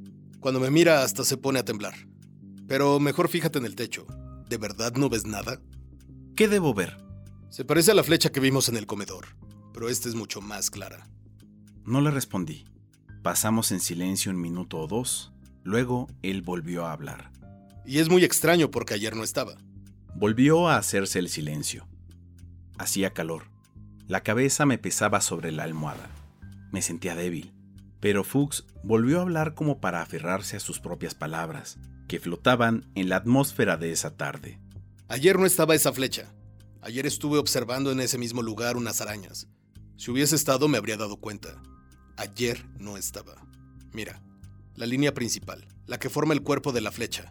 Speaker 1: Cuando me mira hasta se pone a temblar. Pero mejor fíjate en el techo. ¿De verdad no ves nada?
Speaker 9: ¿Qué debo ver?
Speaker 1: Se parece a la flecha que vimos en el comedor, pero esta es mucho más clara.
Speaker 9: No le respondí. Pasamos en silencio un minuto o dos. Luego él volvió a hablar.
Speaker 1: Y es muy extraño porque ayer no estaba.
Speaker 9: Volvió a hacerse el silencio. Hacía calor. La cabeza me pesaba sobre la almohada. Me sentía débil. Pero Fuchs volvió a hablar como para aferrarse a sus propias palabras, que flotaban en la atmósfera de esa tarde.
Speaker 1: Ayer no estaba esa flecha. Ayer estuve observando en ese mismo lugar unas arañas. Si hubiese estado me habría dado cuenta. Ayer no estaba. Mira, la línea principal, la que forma el cuerpo de la flecha.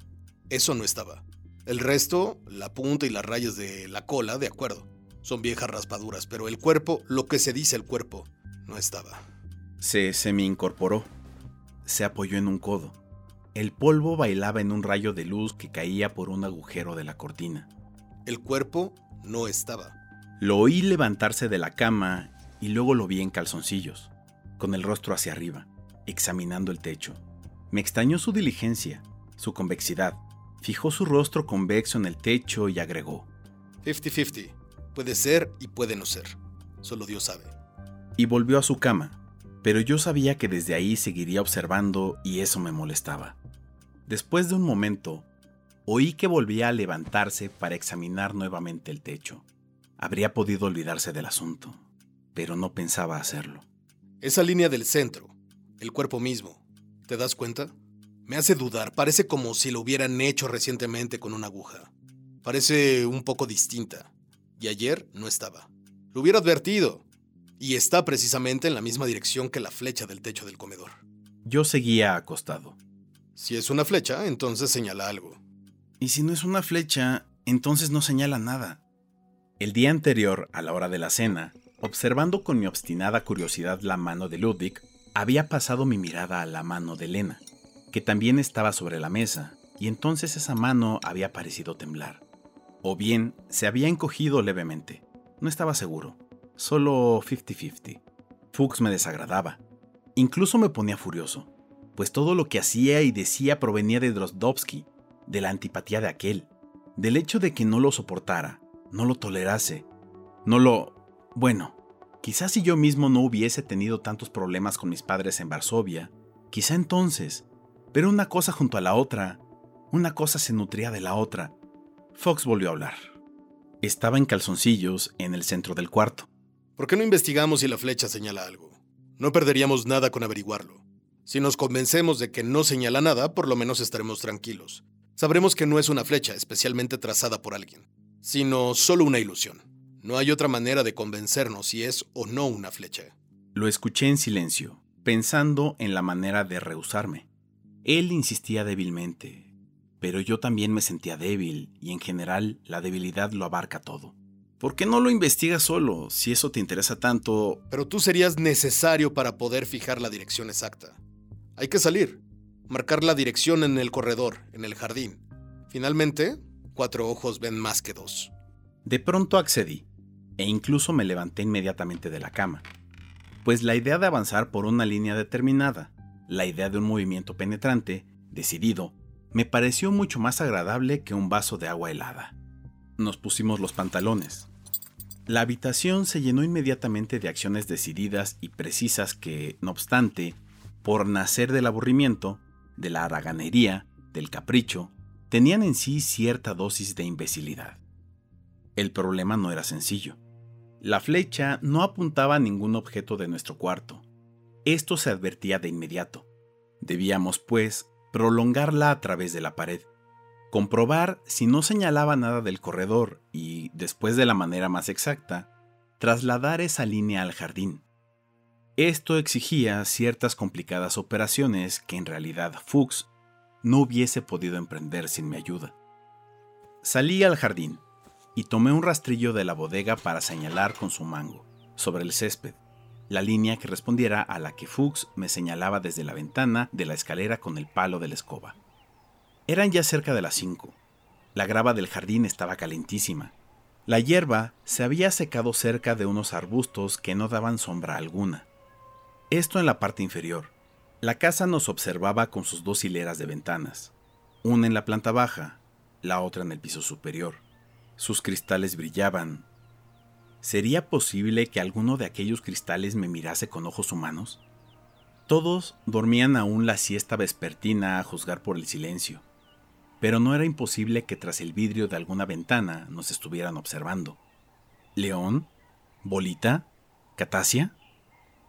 Speaker 1: Eso no estaba. El resto, la punta y las rayas de la cola, de acuerdo. Son viejas raspaduras, pero el cuerpo, lo que se dice el cuerpo, no estaba.
Speaker 9: Se semi-incorporó. Se apoyó en un codo. El polvo bailaba en un rayo de luz que caía por un agujero de la cortina.
Speaker 1: El cuerpo no estaba.
Speaker 9: Lo oí levantarse de la cama y luego lo vi en calzoncillos, con el rostro hacia arriba, examinando el techo. Me extrañó su diligencia, su convexidad. Fijó su rostro convexo en el techo y agregó.
Speaker 1: 50-50. Puede ser y puede no ser. Solo Dios sabe.
Speaker 9: Y volvió a su cama, pero yo sabía que desde ahí seguiría observando y eso me molestaba. Después de un momento, oí que volvía a levantarse para examinar nuevamente el techo. Habría podido olvidarse del asunto, pero no pensaba hacerlo.
Speaker 1: Esa línea del centro, el cuerpo mismo, ¿te das cuenta? Me hace dudar, parece como si lo hubieran hecho recientemente con una aguja. Parece un poco distinta, y ayer no estaba. Lo hubiera advertido, y está precisamente en la misma dirección que la flecha del techo del comedor.
Speaker 9: Yo seguía acostado.
Speaker 1: Si es una flecha, entonces señala algo.
Speaker 9: Y si no es una flecha, entonces no señala nada. El día anterior, a la hora de la cena, observando con mi obstinada curiosidad la mano de Ludwig, había pasado mi mirada a la mano de Elena, que también estaba sobre la mesa, y entonces esa mano había parecido temblar. O bien se había encogido levemente. No estaba seguro. Solo 50-50. Fuchs me desagradaba. Incluso me ponía furioso, pues todo lo que hacía y decía provenía de Drozdovsky, de la antipatía de aquel, del hecho de que no lo soportara, no lo tolerase, no lo... Bueno, quizás si yo mismo no hubiese tenido tantos problemas con mis padres en Varsovia, quizá entonces, pero una cosa junto a la otra, una cosa se nutría de la otra. Fox volvió a hablar. Estaba en calzoncillos en el centro del cuarto.
Speaker 1: ¿Por qué no investigamos si la flecha señala algo? No perderíamos nada con averiguarlo. Si nos convencemos de que no señala nada, por lo menos estaremos tranquilos. Sabremos que no es una flecha especialmente trazada por alguien, sino solo una ilusión. No hay otra manera de convencernos si es o no una flecha.
Speaker 9: Lo escuché en silencio, pensando en la manera de rehusarme. Él insistía débilmente, pero yo también me sentía débil y en general la debilidad lo abarca todo. ¿Por qué no lo investigas solo, si eso te interesa tanto?
Speaker 1: Pero tú serías necesario para poder fijar la dirección exacta. Hay que salir, marcar la dirección en el corredor, en el jardín. Finalmente, cuatro ojos ven más que dos.
Speaker 9: De pronto accedí, e incluso me levanté inmediatamente de la cama, pues la idea de avanzar por una línea determinada, la idea de un movimiento penetrante, decidido, me pareció mucho más agradable que un vaso de agua helada. Nos pusimos los pantalones. La habitación se llenó inmediatamente de acciones decididas y precisas que, no obstante, por nacer del aburrimiento, de la haraganería, del capricho, tenían en sí cierta dosis de imbecilidad. El problema no era sencillo. La flecha no apuntaba a ningún objeto de nuestro cuarto. Esto se advertía de inmediato. Debíamos, pues, prolongarla a través de la pared, comprobar si no señalaba nada del corredor y, después de la manera más exacta, trasladar esa línea al jardín. Esto exigía ciertas complicadas operaciones que en realidad Fuchs no hubiese podido emprender sin mi ayuda. Salí al jardín y tomé un rastrillo de la bodega para señalar con su mango, sobre el césped, la línea que respondiera a la que Fuchs me señalaba desde la ventana de la escalera con el palo de la escoba. Eran ya cerca de las cinco. La grava del jardín estaba calentísima. La hierba se había secado cerca de unos arbustos que no daban sombra alguna. Esto en la parte inferior. La casa nos observaba con sus dos hileras de ventanas, una en la planta baja, la otra en el piso superior. Sus cristales brillaban. ¿Sería posible que alguno de aquellos cristales me mirase con ojos humanos? Todos dormían aún la siesta vespertina a juzgar por el silencio, pero no era imposible que tras el vidrio de alguna ventana nos estuvieran observando. ¿León? ¿Bolita? ¿Catasia?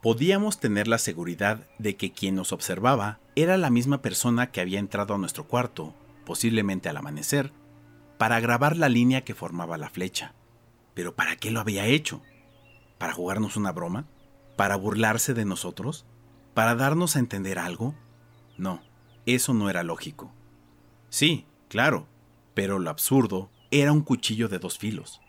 Speaker 9: Podíamos tener la seguridad de que quien nos observaba era la misma persona que había entrado a nuestro cuarto, posiblemente al amanecer, para grabar la línea que formaba la flecha. Pero ¿para qué lo había hecho? ¿Para jugarnos una broma? ¿Para burlarse de nosotros? ¿Para darnos a entender algo? No, eso no era lógico. Sí, claro, pero lo absurdo era un cuchillo de dos filos.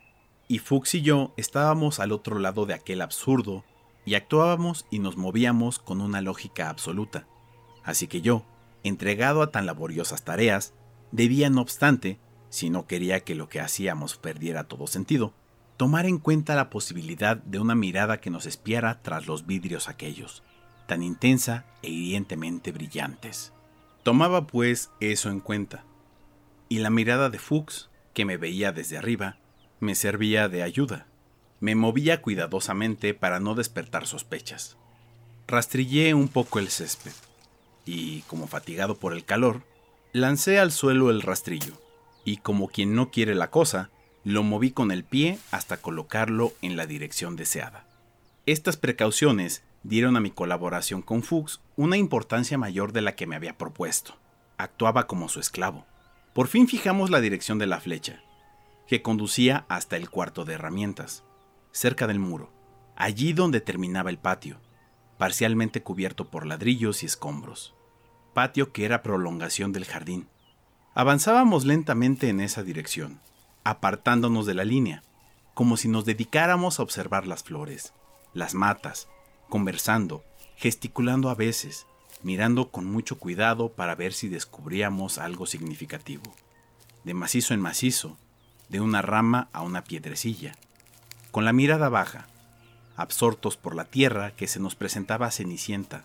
Speaker 9: Y Fuchs y yo estábamos al otro lado de aquel absurdo y actuábamos y nos movíamos con una lógica absoluta. Así que yo, entregado a tan laboriosas tareas, debía, no obstante, si no quería que lo que hacíamos perdiera todo sentido, tomar en cuenta la posibilidad de una mirada que nos espiara tras los vidrios aquellos, tan intensa e hirientemente brillantes. Tomaba pues eso en cuenta, y la mirada de Fuchs, que me veía desde arriba, me servía de ayuda. Me movía cuidadosamente para no despertar sospechas. Rastrillé un poco el césped, y, como fatigado por el calor, lancé al suelo el rastrillo y como quien no quiere la cosa, lo moví con el pie hasta colocarlo en la dirección deseada. Estas precauciones dieron a mi colaboración con Fuchs una importancia mayor de la que me había propuesto. Actuaba como su esclavo. Por fin fijamos la dirección de la flecha, que conducía hasta el cuarto de herramientas, cerca del muro, allí donde terminaba el patio, parcialmente cubierto por ladrillos y escombros. Patio que era prolongación del jardín Avanzábamos lentamente en esa dirección, apartándonos de la línea, como si nos dedicáramos a observar las flores, las matas, conversando, gesticulando a veces, mirando con mucho cuidado para ver si descubríamos algo significativo. De macizo en macizo, de una rama a una piedrecilla, con la mirada baja, absortos por la tierra que se nos presentaba cenicienta,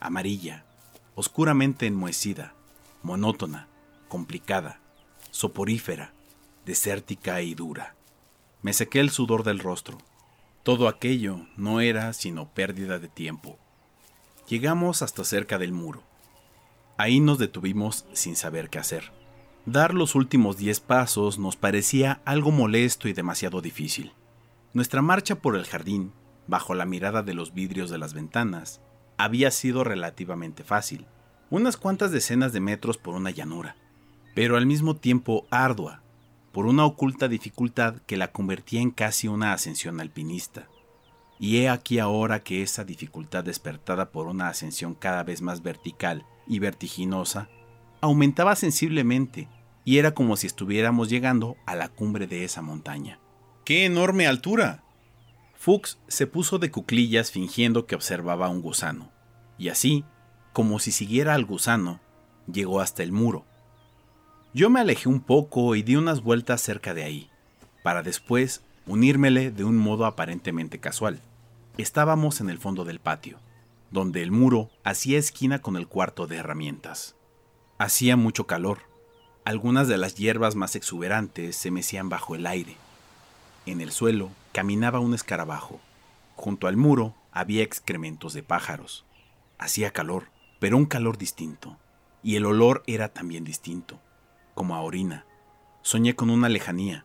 Speaker 9: amarilla, oscuramente enmohecida, monótona, complicada, soporífera, desértica y dura. Me sequé el sudor del rostro. Todo aquello no era sino pérdida de tiempo. Llegamos hasta cerca del muro. Ahí nos detuvimos sin saber qué hacer. Dar los últimos diez pasos nos parecía algo molesto y demasiado difícil. Nuestra marcha por el jardín, bajo la mirada de los vidrios de las ventanas, había sido relativamente fácil, unas cuantas decenas de metros por una llanura pero al mismo tiempo ardua, por una oculta dificultad que la convertía en casi una ascensión alpinista. Y he aquí ahora que esa dificultad despertada por una ascensión cada vez más vertical y vertiginosa, aumentaba sensiblemente y era como si estuviéramos llegando a la cumbre de esa montaña. ¡Qué enorme altura! Fuchs se puso de cuclillas fingiendo que observaba un gusano, y así, como si siguiera al gusano, llegó hasta el muro, yo me alejé un poco y di unas vueltas cerca de ahí, para después unírmele de un modo aparentemente casual. Estábamos en el fondo del patio, donde el muro hacía esquina con el cuarto de herramientas. Hacía mucho calor. Algunas de las hierbas más exuberantes se mecían bajo el aire. En el suelo, caminaba un escarabajo. Junto al muro había excrementos de pájaros. Hacía calor, pero un calor distinto. Y el olor era también distinto, como a orina. Soñé con una lejanía.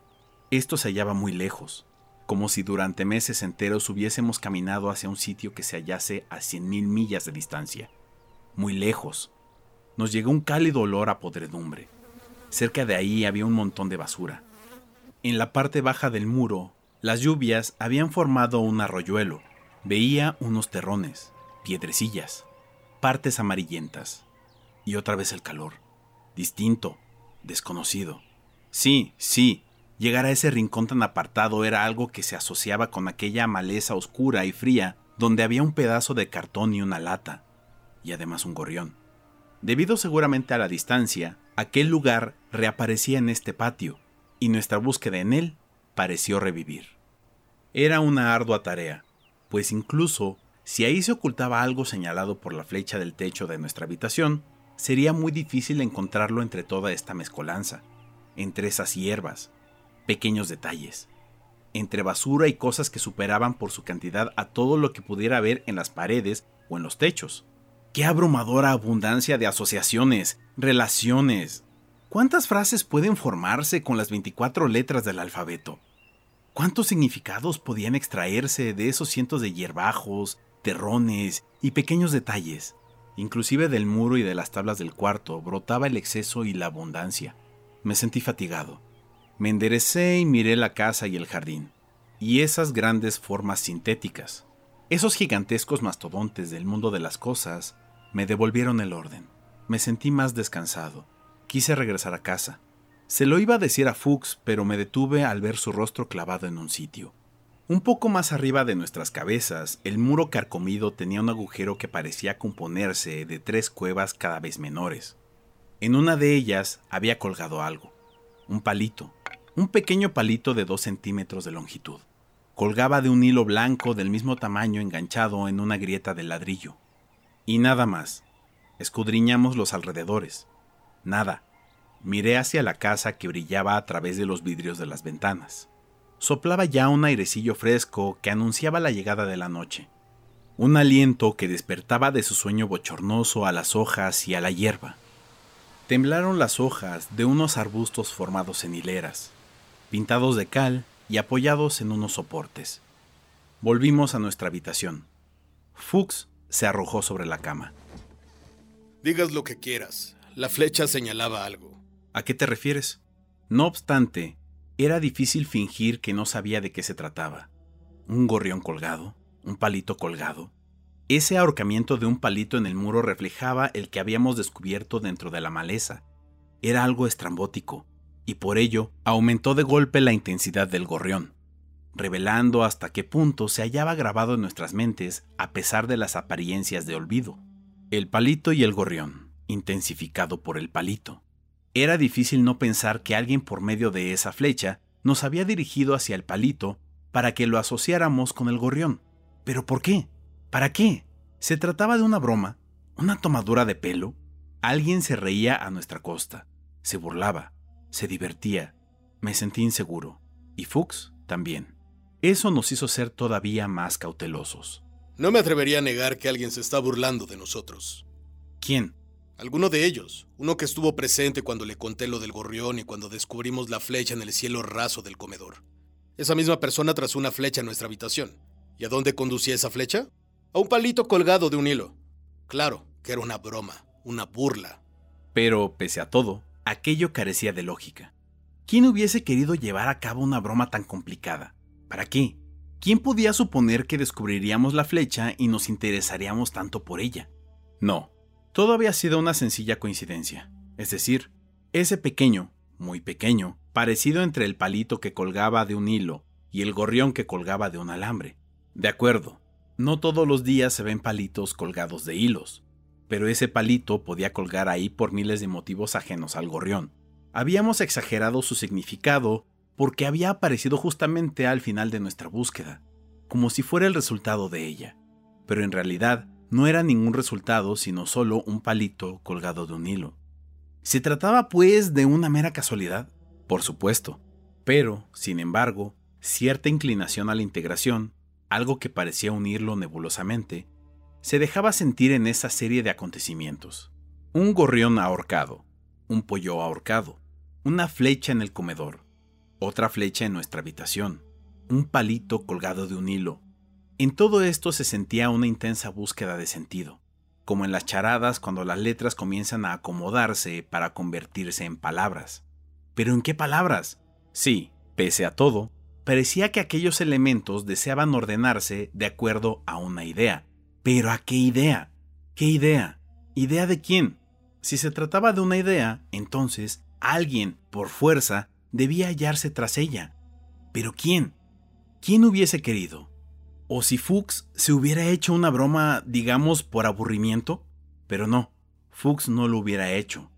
Speaker 9: Esto se hallaba muy lejos, como si durante meses enteros hubiésemos caminado hacia un sitio que se hallase a cien mil millas de distancia. Muy lejos. Nos llegó un cálido olor a podredumbre. Cerca de ahí había un montón de basura. En la parte baja del muro, las lluvias habían formado un arroyuelo. Veía unos terrones, piedrecillas, partes amarillentas. Y otra vez el calor. Distinto, desconocido. Sí, sí, llegar a ese rincón tan apartado era algo que se asociaba con aquella maleza oscura y fría donde había un pedazo de cartón y una lata, y además un gorrión. Debido seguramente a la distancia, aquel lugar reaparecía en este patio, y nuestra búsqueda en él pareció revivir. Era una ardua tarea, pues incluso si ahí se ocultaba algo señalado por la flecha del techo de nuestra habitación, sería muy difícil encontrarlo entre toda esta mezcolanza, entre esas hierbas, pequeños detalles, entre basura y cosas que superaban por su cantidad a todo lo que pudiera haber en las paredes o en los techos. ¡Qué abrumadora abundancia de asociaciones, relaciones! ¿Cuántas frases pueden formarse con las 24 letras del alfabeto? ¿Cuántos significados podían extraerse de esos cientos de hierbajos, terrones y pequeños detalles? Inclusive del muro y de las tablas del cuarto brotaba el exceso y la abundancia. Me sentí fatigado. Me enderecé y miré la casa y el jardín, y esas grandes formas sintéticas. Esos gigantescos mastodontes del mundo de las cosas me devolvieron el orden. Me sentí más descansado. Quise regresar a casa. Se lo iba a decir a Fuchs, pero me detuve al ver su rostro clavado en un sitio. Un poco más arriba de nuestras cabezas, el muro carcomido tenía un agujero que parecía componerse de tres cuevas cada vez menores. En una de ellas había colgado algo. Un palito. Un pequeño palito de dos centímetros de longitud. Colgaba de un hilo blanco del mismo tamaño enganchado en una grieta de ladrillo. Y nada más. Escudriñamos los alrededores. Nada. Miré hacia la casa que brillaba a través de los vidrios de las ventanas soplaba ya un airecillo fresco que anunciaba la llegada de la noche, un aliento que despertaba de su sueño bochornoso a las hojas y a la hierba. Temblaron las hojas de unos arbustos formados en hileras, pintados de cal y apoyados en unos soportes. Volvimos a nuestra habitación. Fuchs se arrojó sobre la cama.
Speaker 12: Digas lo que quieras. La flecha señalaba algo.
Speaker 9: ¿A qué te refieres? No obstante, era difícil fingir que no sabía de qué se trataba. Un gorrión colgado, un palito colgado. Ese ahorcamiento de un palito en el muro reflejaba el que habíamos descubierto dentro de la maleza. Era algo estrambótico, y por ello aumentó de golpe la intensidad del gorrión, revelando hasta qué punto se hallaba grabado en nuestras mentes a pesar de las apariencias de olvido. El palito y el gorrión, intensificado por el palito. Era difícil no pensar que alguien por medio de esa flecha nos había dirigido hacia el palito para que lo asociáramos con el gorrión. ¿Pero por qué? ¿Para qué? ¿Se trataba de una broma? ¿Una tomadura de pelo? Alguien se reía a nuestra costa, se burlaba, se divertía. Me sentí inseguro. Y Fuchs también. Eso nos hizo ser todavía más cautelosos.
Speaker 12: No me atrevería a negar que alguien se está burlando de nosotros.
Speaker 9: ¿Quién?
Speaker 12: Alguno de ellos, uno que estuvo presente cuando le conté lo del gorrión y cuando descubrimos la flecha en el cielo raso del comedor. Esa misma persona trazó una flecha en nuestra habitación. ¿Y a dónde conducía esa flecha? A un palito colgado de un hilo. Claro, que era una broma, una burla.
Speaker 9: Pero, pese a todo, aquello carecía de lógica. ¿Quién hubiese querido llevar a cabo una broma tan complicada? ¿Para qué? ¿Quién podía suponer que descubriríamos la flecha y nos interesaríamos tanto por ella? No, todo había sido una sencilla coincidencia. Es decir, ese pequeño, muy pequeño, parecido entre el palito que colgaba de un hilo y el gorrión que colgaba de un alambre. De acuerdo, no todos los días se ven palitos colgados de hilos, pero ese palito podía colgar ahí por miles de motivos ajenos al gorrión. Habíamos exagerado su significado porque había aparecido justamente al final de nuestra búsqueda, como si fuera el resultado de ella, pero en realidad no era ningún resultado sino solo un palito colgado de un hilo. ¿Se trataba pues de una mera casualidad? Por supuesto. Pero, sin embargo, cierta inclinación a la integración, algo que parecía unirlo nebulosamente, se dejaba sentir en esa serie de acontecimientos. Un gorrión ahorcado, un pollo ahorcado, una flecha en el comedor, otra flecha en nuestra habitación, un palito colgado de un hilo. En todo esto se sentía una intensa búsqueda de sentido, como en las charadas cuando las letras comienzan a acomodarse para convertirse en palabras. ¿Pero en qué palabras? Sí, pese a todo, parecía que aquellos elementos deseaban ordenarse de acuerdo a una idea. ¿Pero a qué idea? ¿Qué idea? ¿Idea de quién? Si se trataba de una idea, entonces alguien, por fuerza, debía hallarse tras ella. ¿Pero quién? ¿Quién hubiese querido? ¿O si Fuchs se hubiera hecho una broma, digamos, por aburrimiento? Pero no, Fuchs no lo hubiera hecho.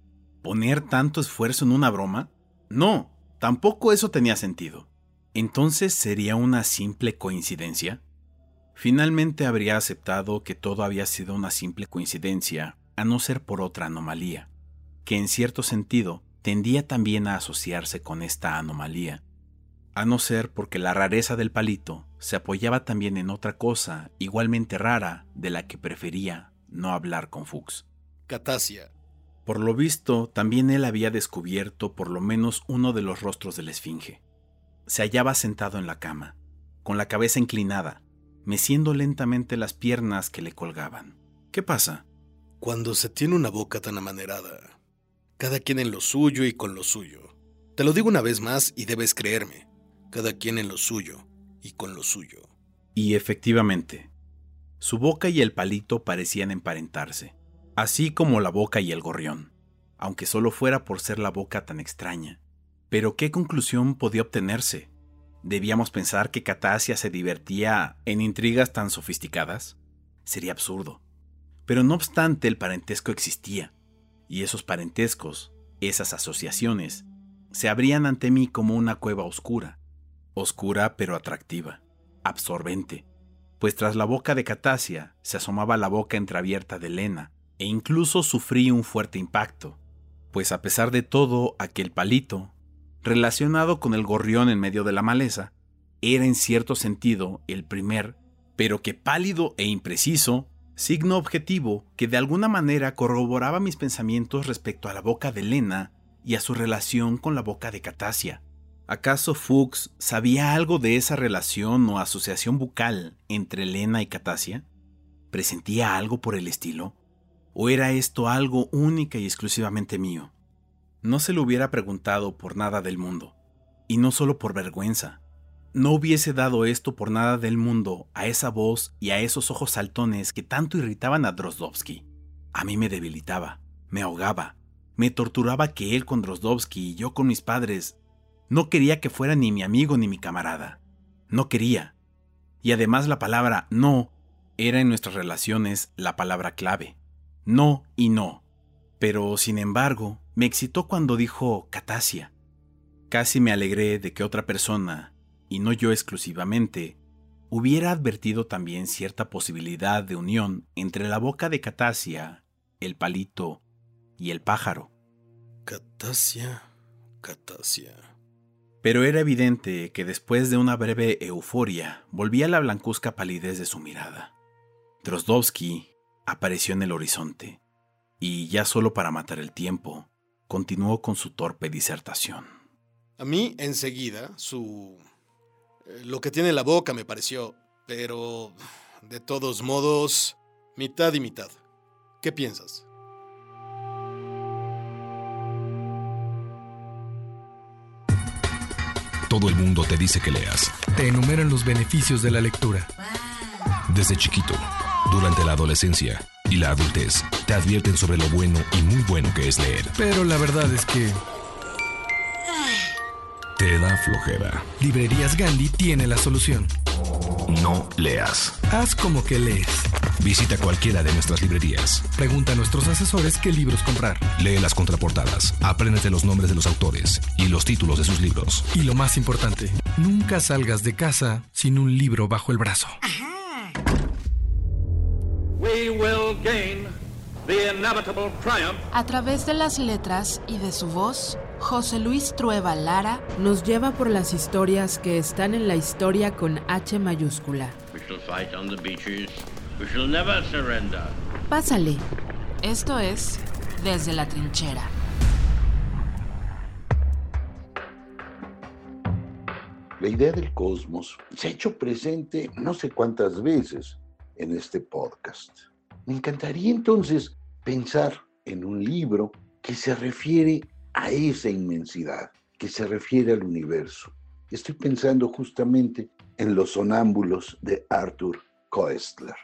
Speaker 9: ¿Poner tanto esfuerzo en una broma? No, tampoco eso tenía sentido. ¿Entonces sería una simple coincidencia? Finalmente habría aceptado que todo había sido una simple coincidencia, a no ser por otra anomalía, que en cierto sentido tendía también a asociarse con esta anomalía, a no ser porque la rareza del palito se apoyaba también en otra cosa igualmente rara de la que prefería no hablar con Fuchs.
Speaker 12: Catasia.
Speaker 9: Por lo visto, también él había descubierto por lo menos uno de los rostros de la esfinge. Se hallaba sentado en la cama, con la cabeza inclinada, meciendo lentamente las piernas que le colgaban. ¿Qué pasa?
Speaker 12: Cuando se tiene una boca tan amanerada, cada quien en lo suyo y con lo suyo. Te lo digo una vez más y debes creerme, cada quien en lo suyo y con lo suyo.
Speaker 9: Y efectivamente, su boca y el palito parecían emparentarse, así como la boca y el gorrión, aunque solo fuera por ser la boca tan extraña. Pero ¿qué conclusión podía obtenerse? ¿Debíamos pensar que Catasia se divertía en intrigas tan sofisticadas? Sería absurdo. Pero no obstante el parentesco existía, y esos parentescos, esas asociaciones, se abrían ante mí como una cueva oscura, oscura pero atractiva, absorbente, pues tras la boca de Catasia se asomaba la boca entreabierta de Lena, e incluso sufrí un fuerte impacto, pues a pesar de todo aquel palito, relacionado con el gorrión en medio de la maleza, era en cierto sentido el primer, pero que pálido e impreciso, signo objetivo que de alguna manera corroboraba mis pensamientos respecto a la boca de Lena y a su relación con la boca de Catasia. ¿Acaso Fuchs sabía algo de esa relación o asociación bucal entre Lena y Catasia? ¿Presentía algo por el estilo? ¿O era esto algo única y exclusivamente mío? No se lo hubiera preguntado por nada del mundo, y no solo por vergüenza. No hubiese dado esto por nada del mundo a esa voz y a esos ojos saltones que tanto irritaban a Drozdovsky. A mí me debilitaba, me ahogaba, me torturaba que él con Drozdovsky y yo con mis padres no quería que fuera ni mi amigo ni mi camarada. No quería. Y además la palabra no era en nuestras relaciones la palabra clave. No y no. Pero, sin embargo, me excitó cuando dijo Catasia. Casi me alegré de que otra persona, y no yo exclusivamente, hubiera advertido también cierta posibilidad de unión entre la boca de Catasia, el palito y el pájaro.
Speaker 12: Catasia, Catasia.
Speaker 9: Pero era evidente que después de una breve euforia volvía la blancuzca palidez de su mirada. Drozdovsky apareció en el horizonte y, ya solo para matar el tiempo, continuó con su torpe disertación.
Speaker 12: A mí, enseguida, su... eh, lo que tiene en la boca me pareció, pero... De todos modos, mitad y mitad. ¿Qué piensas?
Speaker 11: Todo el mundo te dice que leas.
Speaker 13: Te enumeran los beneficios de la lectura.
Speaker 11: Desde chiquito, durante la adolescencia y la adultez, te advierten sobre lo bueno y muy bueno que es leer.
Speaker 13: Pero la verdad es que
Speaker 11: Te da flojera.
Speaker 13: Librerías Gandhi tiene la solución.
Speaker 11: No leas.
Speaker 13: Haz como que lees.
Speaker 11: Visita cualquiera de nuestras librerías.
Speaker 13: Pregunta a nuestros asesores qué libros comprar.
Speaker 11: Lee las contraportadas, apréndete los nombres de los autores y los títulos de sus libros.
Speaker 13: Y lo más importante, nunca salgas de casa sin un libro bajo el brazo.
Speaker 14: We will gain
Speaker 10: A través de las letras y de su voz, José Luis Trueba Lara nos lleva por las historias que están en la historia con H mayúscula. Pásale. Esto es Desde la Trinchera.
Speaker 4: La idea del cosmos se ha hecho presente no sé cuántas veces en este podcast. Me encantaría entonces pensar en un libro que se refiere a esa inmensidad, que se refiere al universo. Estoy pensando justamente en Los Sonámbulos de Arthur Koestler.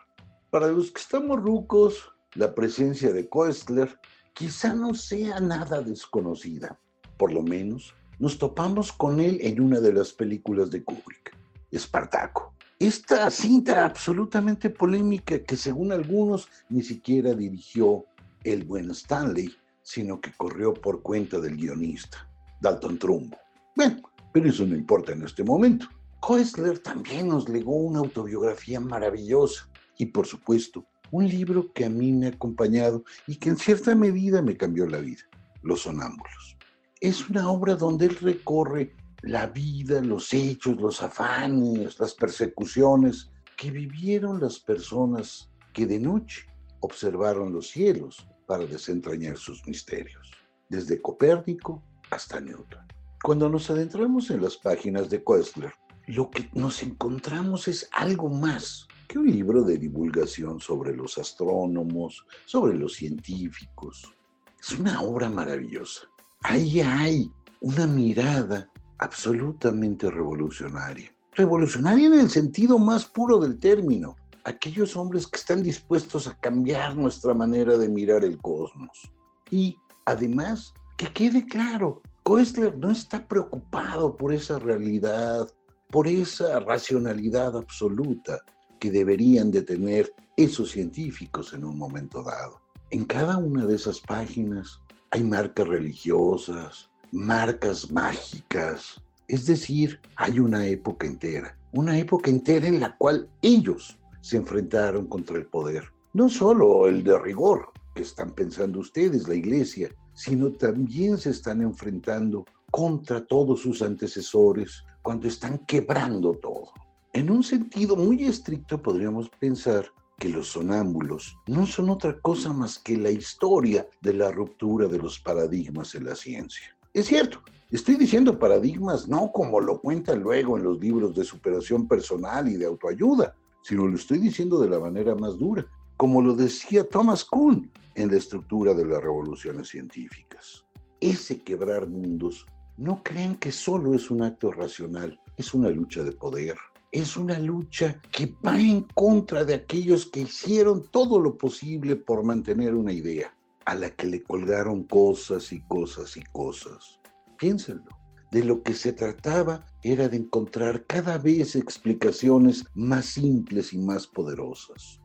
Speaker 4: Para los que estamos rucos, la presencia de Koestler quizá no sea nada desconocida. Por lo menos nos topamos con él en una de las películas de Kubrick, Espartaco. Esta cinta absolutamente polémica que según algunos ni siquiera dirigió el buen Stanley, sino que corrió por cuenta del guionista, Dalton Trumbo. Bueno, pero eso no importa en este momento. Koestler también nos legó una autobiografía maravillosa y, por supuesto, un libro que a mí me ha acompañado y que en cierta medida me cambió la vida, Los Sonámbulos. Es una obra donde él recorre la vida, los hechos, los afanes, las persecuciones que vivieron las personas que de noche observaron los cielos para desentrañar sus misterios, desde Copérnico hasta Newton. Cuando nos adentramos en las páginas de Koestler, lo que nos encontramos es algo más que un libro de divulgación sobre los astrónomos, sobre los científicos. Es una obra maravillosa. Ahí hay una mirada absolutamente revolucionaria. Revolucionaria en el sentido más puro del término. Aquellos hombres que están dispuestos a cambiar nuestra manera de mirar el cosmos. Y además, que quede claro, Koestler no está preocupado por esa realidad, por esa racionalidad absoluta que deberían de tener esos científicos en un momento dado. En cada una de esas páginas hay marcas religiosas, marcas mágicas, es decir, hay una época entera, una época entera en la cual ellos se enfrentaron contra el poder. No solo el de rigor, que están pensando ustedes, la iglesia, sino también se están enfrentando contra todos sus antecesores cuando están quebrando todo. En un sentido muy estricto podríamos pensar que los sonámbulos no son otra cosa más que la historia de la ruptura de los paradigmas en la ciencia. Es cierto, estoy diciendo paradigmas no como lo cuentan luego en los libros de superación personal y de autoayuda, sino lo estoy diciendo de la manera más dura, como lo decía Thomas Kuhn en la estructura de las revoluciones científicas. Ese quebrar mundos, no creen que solo es un acto racional, es una lucha de poder, es una lucha que va en contra de aquellos que hicieron todo lo posible por mantener una idea, a la que le colgaron cosas y cosas y cosas. Piénsenlo. De lo que se trataba era de encontrar cada vez explicaciones más simples y más poderosas.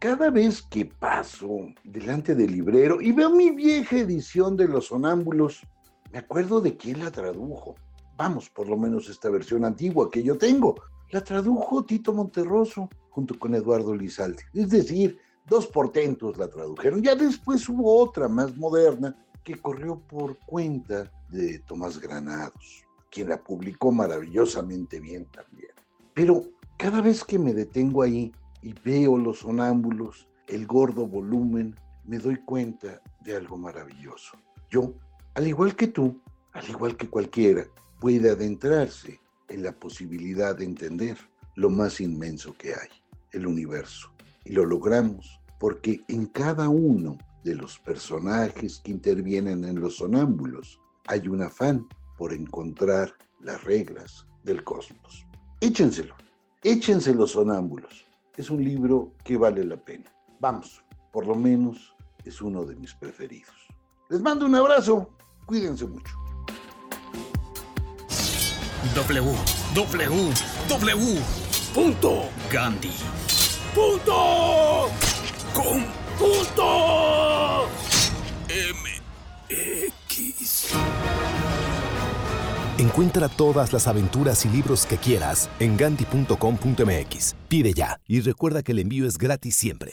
Speaker 4: Cada vez que paso delante del librero y veo mi vieja edición de Los Sonámbulos, me acuerdo de quién la tradujo. Vamos, por lo menos esta versión antigua que yo tengo. La tradujo Tito Monterroso junto con Eduardo Lizalde. Es decir, dos portentos la tradujeron. Ya después hubo otra más moderna que corrió por cuenta de Tomás Granados, quien la publicó maravillosamente bien también. Pero cada vez que me detengo ahí y veo los sonámbulos, el gordo volumen, me doy cuenta de algo maravilloso. Yo, al igual que tú, al igual que cualquiera, puede adentrarse en la posibilidad de entender lo más inmenso que hay, el universo. Y lo logramos porque en cada uno de los personajes que intervienen en los sonámbulos hay un afán por encontrar las reglas del cosmos. Échenselo, échense los sonámbulos. Es un libro que vale la pena. Vamos, por lo menos es uno de mis preferidos. Les mando un abrazo, cuídense mucho.
Speaker 14: M. X.
Speaker 8: Encuentra todas las aventuras y libros que quieras en ganti.com.mx. Pide ya y recuerda que el envío es gratis siempre.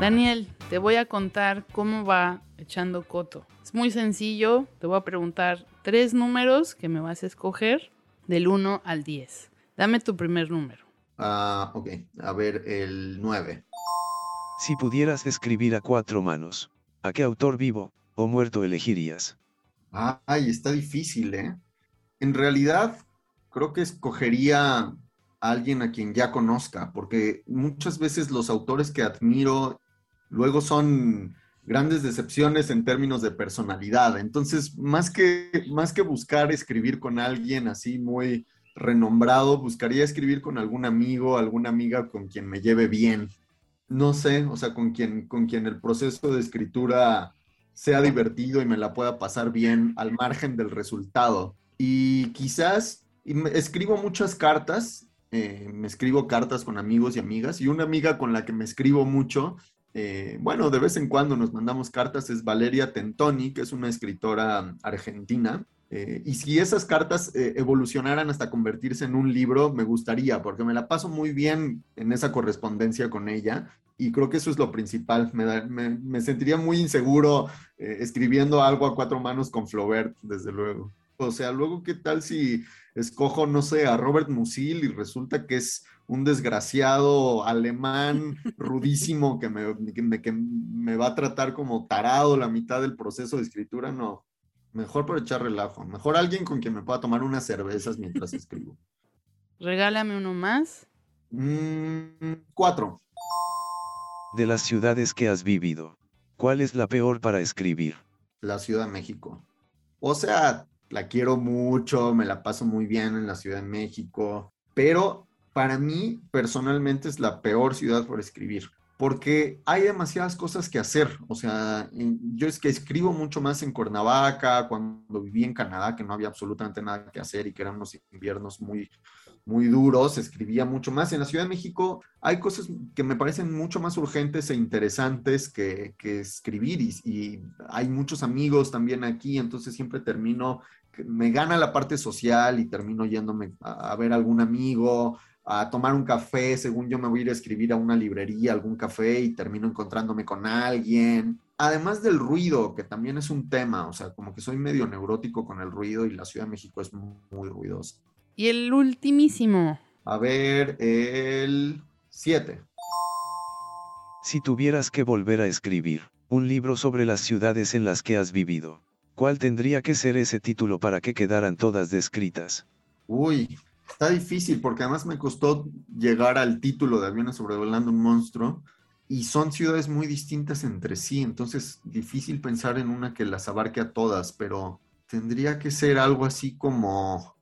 Speaker 2: Daniel, te voy a contar cómo va echando coto. Es muy sencillo, te voy a preguntar tres números que me vas a escoger del 1 al 10. Dame tu primer número.
Speaker 5: Ah, ok. A ver, el 9.
Speaker 15: Si pudieras escribir a cuatro manos, ¿a qué autor vivo o muerto elegirías?
Speaker 5: Ay, está difícil, ¿eh? En realidad, creo que escogería a alguien a quien ya conozca, porque muchas veces los autores que admiro luego son grandes decepciones en términos de personalidad. Entonces, más que, más que buscar escribir con alguien así muy renombrado, buscaría escribir con algún amigo, alguna amiga con quien me lleve bien. No sé, o sea, con quien, con quien el proceso de escritura sea divertido y me la pueda pasar bien al margen del resultado. Y quizás escribo muchas cartas, eh, me escribo cartas con amigos y amigas, y una amiga con la que me escribo mucho, eh, bueno, de vez en cuando nos mandamos cartas, es Valeria Tentoni, que es una escritora argentina. Eh, y si esas cartas eh, evolucionaran hasta convertirse en un libro, me gustaría, porque me la paso muy bien en esa correspondencia con ella. Y creo que eso es lo principal. Me, me- sentiría muy inseguro escribiendo algo a cuatro manos con Flaubert, desde luego. O sea, luego, ¿qué tal si escojo, no sé, a Robert Musil y resulta que es un desgraciado alemán rudísimo que me, que me- que me va a tratar como tarado la mitad del proceso de escritura? No, mejor por echar relajo. Mejor alguien con quien me pueda tomar unas cervezas mientras escribo.
Speaker 2: Regálame uno más.
Speaker 5: Mm, cuatro.
Speaker 15: De las ciudades que has vivido, ¿cuál es la peor para escribir?
Speaker 5: la Ciudad de México. O sea, la quiero mucho, me la paso muy bien en la Ciudad de México, pero para mí personalmente es la peor ciudad por escribir, porque hay demasiadas cosas que hacer. O sea, yo es que escribo mucho más en Cuernavaca, cuando viví en Canadá, que no había absolutamente nada que hacer y que eran unos inviernos muy, muy duros, escribía mucho más. En la Ciudad de México hay cosas que me parecen mucho más urgentes e interesantes que, que escribir y, y hay muchos amigos también aquí, entonces siempre termino, me gana la parte social y termino yéndome a, a ver algún amigo, a tomar un café, según yo me voy a ir a escribir a una librería, algún café y termino encontrándome con alguien. Además del ruido, que también es un tema, o sea, como que soy medio neurótico con el ruido y la Ciudad de México es muy, muy ruidosa.
Speaker 2: Y el ultimísimo.
Speaker 5: A ver, el 7.
Speaker 15: Si tuvieras que volver a escribir un libro sobre las ciudades en las que has vivido, ¿cuál tendría que ser ese título para que quedaran todas descritas?
Speaker 5: Uy, está difícil porque además me costó llegar al título de Aviones sobrevolando un monstruo y son ciudades muy distintas entre sí, entonces difícil pensar en una que las abarque a todas, pero tendría que ser algo así como,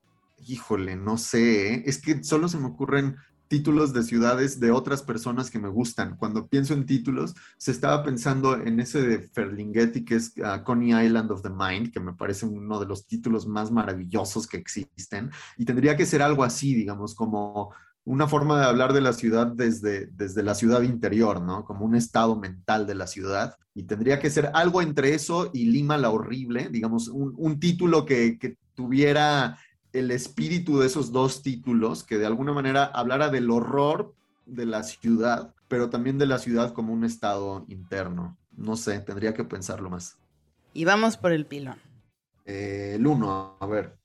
Speaker 5: híjole, no sé, ¿eh? es que solo se me ocurren títulos de ciudades de otras personas que me gustan. Cuando pienso en títulos, se estaba pensando en ese de Ferlinghetti, que es uh, Coney Island of the Mind, que me parece uno de los títulos más maravillosos que existen. Y tendría que ser algo así, digamos, como una forma de hablar de la ciudad desde, desde la ciudad interior, ¿no? Como un estado mental de la ciudad. Y tendría que ser algo entre eso y Lima la Horrible, digamos, un, un título que, que tuviera el espíritu de esos dos títulos, que de alguna manera hablara del horror de la ciudad, pero también de la ciudad como un estado interno. No sé, tendría que pensarlo más.
Speaker 2: Y vamos por el pilón.
Speaker 5: Eh, el uno, a ver.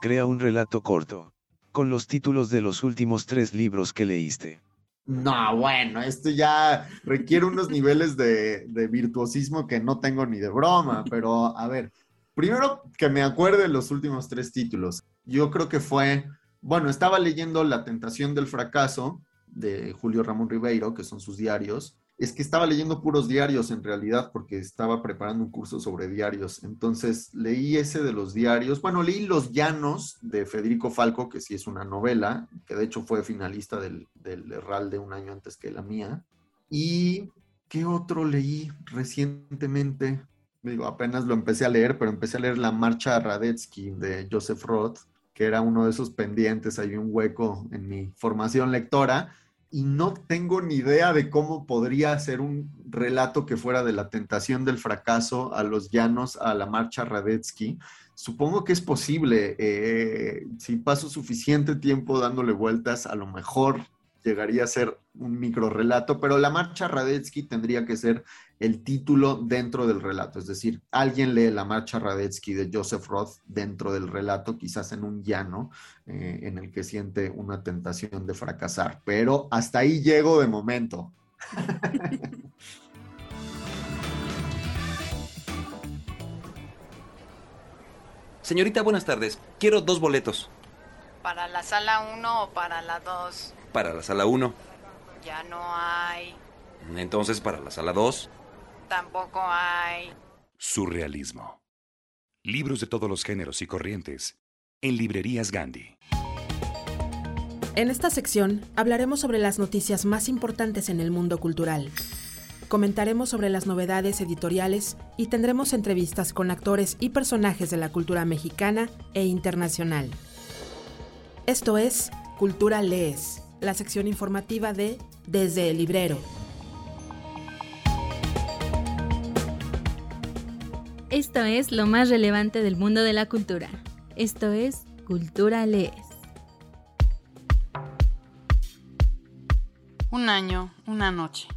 Speaker 15: Crea un relato corto, con los títulos de los últimos tres libros que leíste.
Speaker 5: No, bueno, esto ya requiere unos niveles de, de, virtuosismo que no tengo ni de broma, pero a ver, primero que me acuerde los últimos tres títulos. Yo creo que fue, bueno, estaba leyendo La tentación del fracaso de Julio Ramón Ribeiro, que son sus diarios. Es que estaba leyendo puros diarios en realidad porque estaba preparando un curso sobre diarios. Entonces leí ese de los diarios. Bueno, leí Los Llanos de Federico Falco, que sí es una novela, que de hecho fue finalista del, del de un año antes que la mía. ¿Y qué otro leí recientemente? Digo, apenas lo empecé a leer, pero empecé a leer La Marcha Radetzky de Joseph Roth, que era uno de esos pendientes, hay un hueco en mi formación lectora y no tengo ni idea de cómo podría ser un relato que fuera de la tentación del fracaso a los llanos a la marcha Radetzky. Supongo que es posible. Eh, si paso suficiente tiempo dándole vueltas, a lo mejor llegaría a ser un micro relato, pero la marcha Radetzky tendría que ser el título dentro del relato, es decir, alguien lee la marcha Radetzky de Joseph Roth dentro del relato, quizás en un llano eh, en el que siente una tentación de fracasar, pero hasta ahí llego de momento.
Speaker 16: Señorita, buenas tardes. Quiero dos boletos.
Speaker 17: ¿Para la sala 1 o para la 2?
Speaker 16: Para la sala 1.
Speaker 17: Ya no hay.
Speaker 16: Entonces, para la sala 2.
Speaker 17: Tampoco hay.
Speaker 11: Surrealismo. Libros de todos los géneros y corrientes. En librerías Gandhi.
Speaker 10: En esta sección hablaremos sobre las noticias más importantes en el mundo cultural. Comentaremos sobre las novedades editoriales y tendremos entrevistas con actores y personajes de la cultura mexicana e internacional. Esto es Cultura Lees, la sección informativa de Desde el Librero.
Speaker 18: Esto es lo más relevante del mundo de la cultura. Esto es Cultura Lees.
Speaker 2: Un año, una noche.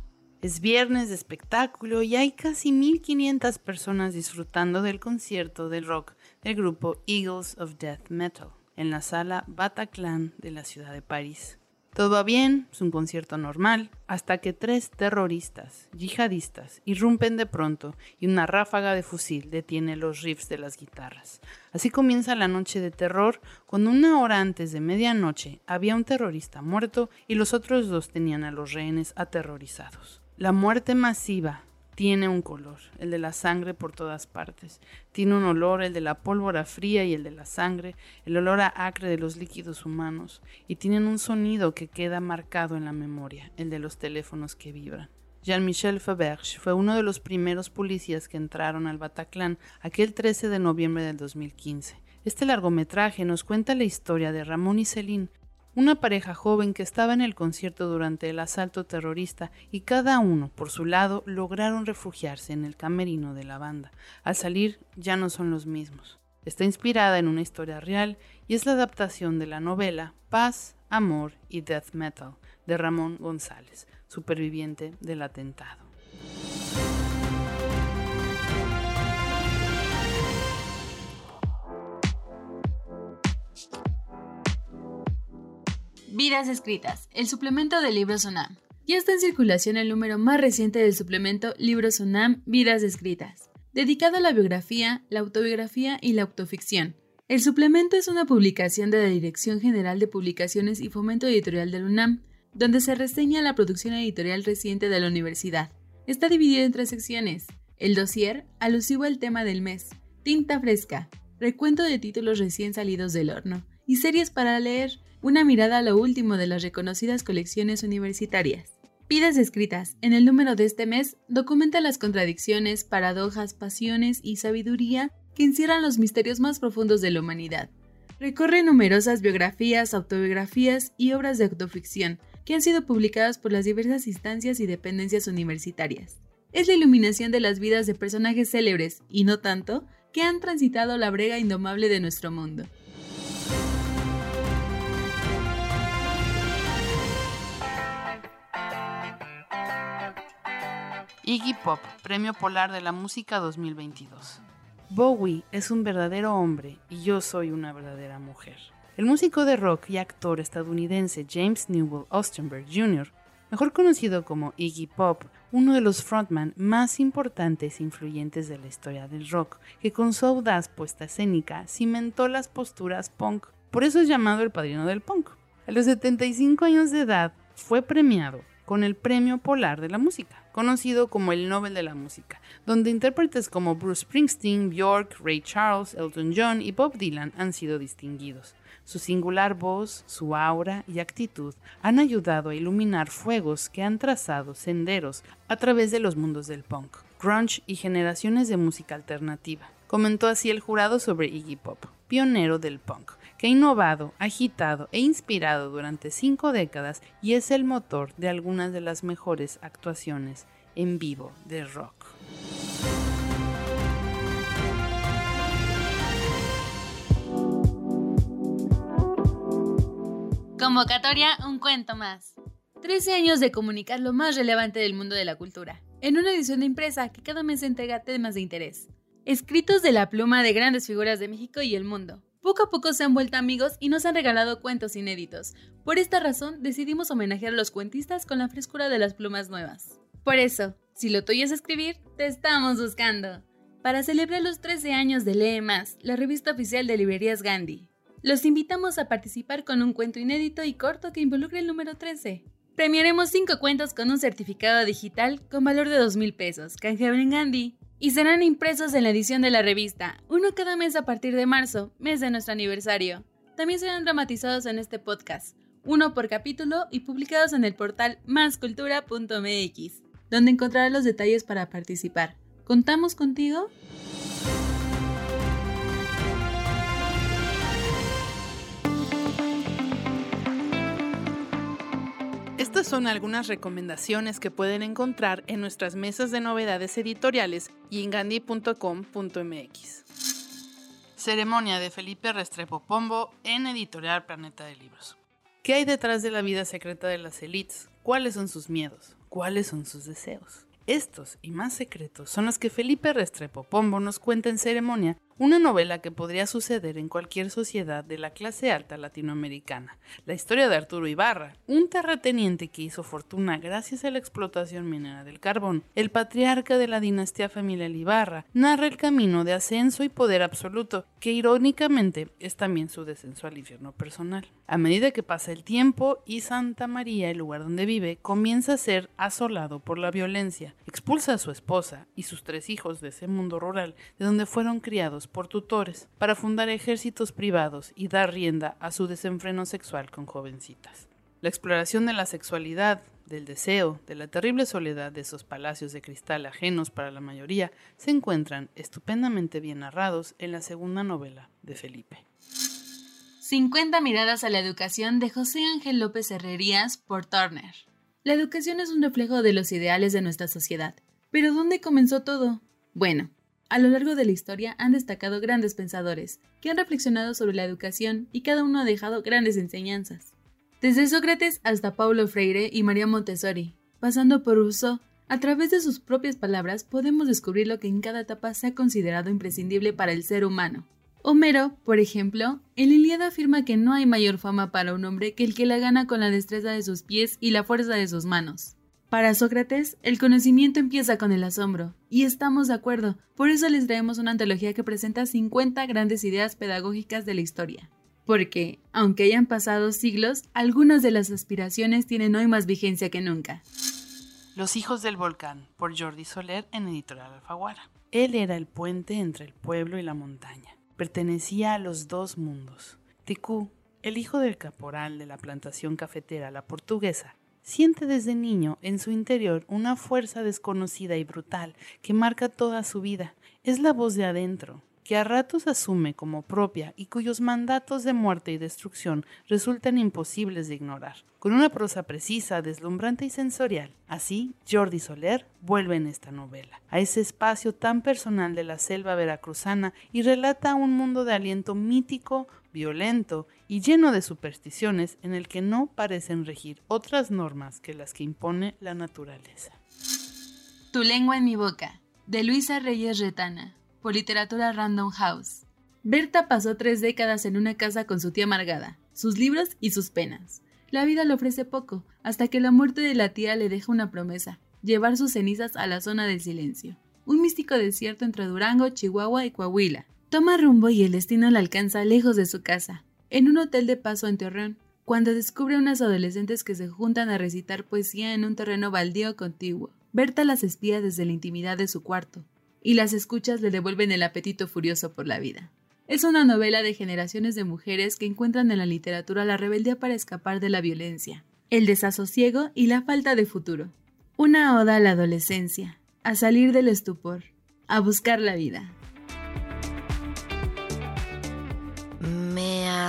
Speaker 2: Es viernes de espectáculo y hay casi 1500 personas disfrutando del concierto del rock del grupo Eagles of Death Metal en la sala Bataclan de la ciudad de París. Todo va bien, es un concierto normal, hasta que tres terroristas, yihadistas, irrumpen de pronto y una ráfaga de fusil detiene los riffs de las guitarras. Así comienza la noche de terror, cuando una hora antes de medianoche había un terrorista muerto y los otros dos tenían a los rehenes aterrorizados. La muerte masiva tiene un color, el de la sangre por todas partes. Tiene un olor, el de la pólvora fría y el de la sangre, el olor a acre de los líquidos humanos. Y tienen un sonido que queda marcado en la memoria, el de los teléfonos que vibran. Jean-Michel Faberge fue uno de los primeros policías que entraron al Bataclan aquel 13 de noviembre del 2015. Este largometraje nos cuenta la historia de Ramón y Celine, una pareja joven que estaba en el concierto durante el asalto terrorista y cada uno, por su lado, lograron refugiarse en el camerino de la banda. Al salir ya no son los mismos. Está inspirada en una historia real y es la adaptación de la novela Paz, Amor y Death Metal de Ramón González, superviviente del atentado.
Speaker 18: Vidas Escritas, el suplemento de Libros UNAM. Ya está en circulación el número más reciente del suplemento Libros UNAM Vidas Escritas, dedicado a la biografía, la autobiografía y la autoficción. El suplemento es una publicación de la Dirección General de Publicaciones y Fomento Editorial del UNAM, donde se reseña la producción editorial reciente de la universidad. Está dividido en tres secciones. El dossier, alusivo al tema del mes, tinta fresca, recuento de títulos recién salidos del horno, y series para leer, una mirada a lo último de las reconocidas colecciones universitarias. Pidas escritas. En el número de este mes documenta las contradicciones, paradojas, pasiones y sabiduría que encierran los misterios más profundos de la humanidad. Recorre numerosas biografías, autobiografías y obras de autoficción que han sido publicadas por las diversas instancias y dependencias universitarias. Es la iluminación de las vidas de personajes célebres, y no tanto, que han transitado la brega indomable de nuestro mundo.
Speaker 2: Iggy Pop, Premio Polar de la Música 2022. Bowie es un verdadero hombre y yo soy una verdadera mujer. El músico de rock y actor estadounidense James Newell Ostenberg Jr., mejor conocido como Iggy Pop, uno de los frontman más importantes e influyentes de la historia del rock, que con su audaz puesta escénica cimentó las posturas punk. Por eso es llamado el padrino del punk. A los 75 años de edad, fue premiado con el Premio Polar de la Música, conocido como el Nobel de la Música, donde intérpretes como Bruce Springsteen, Bjork, Ray Charles, Elton John y Bob Dylan han sido distinguidos. Su singular voz, su aura y actitud han ayudado a iluminar fuegos que han trazado senderos a través de los mundos del punk, grunge y generaciones de música alternativa. Comentó así el jurado sobre Iggy Pop, pionero del punk, ha innovado, agitado e inspirado durante cinco décadas y es el motor de algunas de las mejores actuaciones en vivo de rock.
Speaker 18: Convocatoria, un cuento más. 13 años de comunicar lo más relevante del mundo de la cultura, en una edición de impresa que cada mes entrega temas de interés. Escritos de la pluma de grandes figuras de México y el mundo. Poco a poco se han vuelto amigos y nos han regalado cuentos inéditos. Por esta razón decidimos homenajear a los cuentistas con la frescura de las plumas nuevas. Por eso, si lo tuyo es escribir, te estamos buscando. Para celebrar los 13 años de Lee Más, la revista oficial de librerías Gandhi, los invitamos a participar con un cuento inédito y corto que involucre el número 13. Premiaremos 5 cuentos con un certificado digital con valor de 2 mil pesos, canjeable en Gandhi, y serán impresos en la edición de la revista, uno cada mes a partir de marzo, mes de nuestro aniversario. También serán dramatizados en este podcast, uno por capítulo y publicados en el portal máscultura.mx, donde encontrarás los detalles para participar. ¿Contamos contigo?
Speaker 2: Estas son algunas recomendaciones que pueden encontrar en nuestras mesas de novedades editoriales y en gandhi.com.mx. Ceremonia de Felipe Restrepo Pombo en Editorial Planeta de Libros. ¿Qué hay detrás de la vida secreta de las élites? ¿Cuáles son sus miedos? ¿Cuáles son sus deseos? Estos y más secretos son los que Felipe Restrepo Pombo nos cuenta en Ceremonia, una novela que podría suceder en cualquier sociedad de la clase alta latinoamericana. La historia de Arturo Ibarra, un terrateniente que hizo fortuna gracias a la explotación minera del carbón. El patriarca de la dinastía familiar Ibarra narra el camino de ascenso y poder absoluto, que irónicamente es también su descenso al infierno personal. A medida que pasa el tiempo y Santa María, el lugar donde vive, comienza a ser asolado por la violencia, expulsa a su esposa y sus tres hijos de ese mundo rural de donde fueron criados por tutores para fundar ejércitos privados y dar rienda a su desenfreno sexual con jovencitas. La exploración de la sexualidad, del deseo, de la terrible soledad de esos palacios de cristal ajenos para la mayoría, se encuentran estupendamente bien narrados en la segunda novela de Felipe.
Speaker 18: 50 miradas a la educación de José Ángel López Herrerías por Turner. La educación es un reflejo de los ideales de nuestra sociedad. Pero ¿dónde comenzó todo? Bueno, a lo largo de la historia han destacado grandes pensadores, que han reflexionado sobre la educación y cada uno ha dejado grandes enseñanzas. Desde Sócrates hasta Paulo Freire y María Montessori, pasando por Rousseau, a través de sus propias palabras podemos descubrir lo que en cada etapa se ha considerado imprescindible para el ser humano. Homero, por ejemplo, en Iliada afirma que no hay mayor fama para un hombre que el que la gana con la destreza de sus pies y la fuerza de sus manos. Para Sócrates, el conocimiento empieza con el asombro, y estamos de acuerdo, por eso les traemos una antología que presenta 50 grandes ideas pedagógicas de la historia. Porque, aunque hayan pasado siglos, algunas de las aspiraciones tienen hoy más vigencia que nunca.
Speaker 2: Los hijos del volcán, por Jordi Soler en Editorial Alfaguara. Él era el puente entre el pueblo y la montaña pertenecía a los dos mundos. Ticú, el hijo del caporal de la plantación cafetera La Portuguesa, siente desde niño en su interior una fuerza desconocida y brutal que marca toda su vida. Es la voz de adentro, que a ratos asume como propia y cuyos mandatos de muerte y destrucción resultan imposibles de ignorar. Con una prosa precisa, deslumbrante y sensorial, así Jordi Soler vuelve en esta novela a ese espacio tan personal de la selva veracruzana y relata un mundo de aliento mítico, violento y lleno de supersticiones en el que no parecen regir otras normas que las que impone la naturaleza.
Speaker 18: Tu lengua en mi boca, de Luisa Reyes Retana, por literatura Random House. Berta pasó tres décadas en una casa con su tía amargada, sus libros y sus penas. La vida le ofrece poco, hasta que la muerte de la tía le deja una promesa, llevar sus cenizas a la zona del silencio, un místico desierto entre Durango, Chihuahua y Coahuila. Toma rumbo y el destino la alcanza lejos de su casa, en un hotel de paso en Torreón. cuando descubre unas adolescentes que se juntan a recitar poesía en un terreno baldío contiguo. Berta las espía desde la intimidad de su cuarto, y las escuchas le devuelven el apetito furioso por la vida. Es una novela de generaciones de mujeres que encuentran en la literatura la rebeldía para escapar de la violencia, el desasosiego y la falta de futuro. Una oda a la adolescencia, a salir del estupor, a buscar la vida.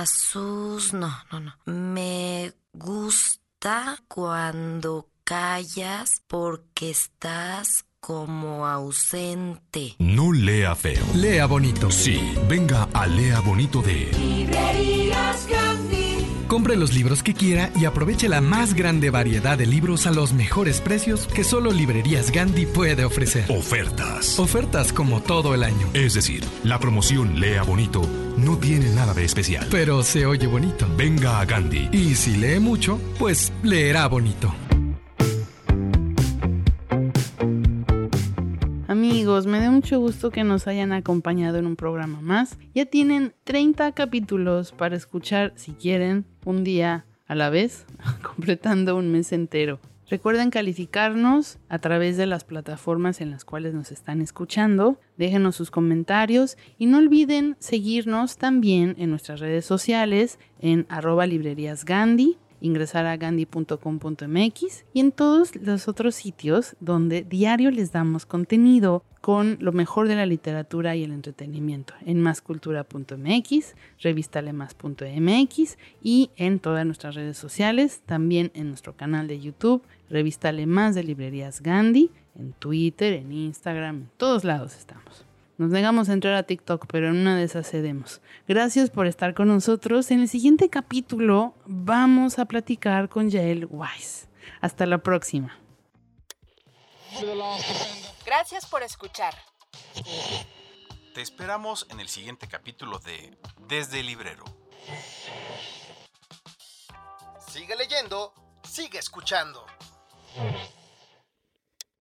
Speaker 19: Asus... No, no, no. Me gusta cuando callas porque estás como ausente.
Speaker 11: No lea feo.
Speaker 13: Lea bonito.
Speaker 11: Sí, venga a Lea Bonito de
Speaker 7: Librerías Gandhi.
Speaker 13: Compre los libros que quiera y aproveche la más grande variedad de libros a los mejores precios que solo Librerías Gandhi puede ofrecer.
Speaker 11: Ofertas.
Speaker 13: Ofertas como todo el año.
Speaker 11: Es decir, la promoción Lea Bonito no tiene nada de especial.
Speaker 13: Pero se oye bonito.
Speaker 11: Venga a Gandhi.
Speaker 13: Y si lee mucho, pues leerá bonito.
Speaker 2: Amigos, me da mucho gusto que nos hayan acompañado en un programa más. Ya tienen 30 capítulos para escuchar si quieren un día a la vez, completando un mes entero. Recuerden calificarnos a través de las plataformas en las cuales nos están escuchando. Déjenos sus comentarios y no olviden seguirnos también en nuestras redes sociales en arroba librerías Gandhi ingresar a gandhi.com.mx y en todos los otros sitios donde diario les damos contenido con lo mejor de la literatura y el entretenimiento en mascultura.mx, revistalemas.mx y en todas nuestras redes sociales, también en nuestro canal de YouTube, Revistale Más de Librerías Gandhi, en Twitter, en Instagram, en todos lados estamos. Nos negamos a entrar a TikTok, pero en una de esas cedemos. Gracias por estar con nosotros. En el siguiente capítulo vamos a platicar con Yael Weiss. Hasta la próxima.
Speaker 20: Gracias por escuchar.
Speaker 21: Te esperamos en el siguiente capítulo de Desde el Librero.
Speaker 1: Sigue leyendo, sigue escuchando.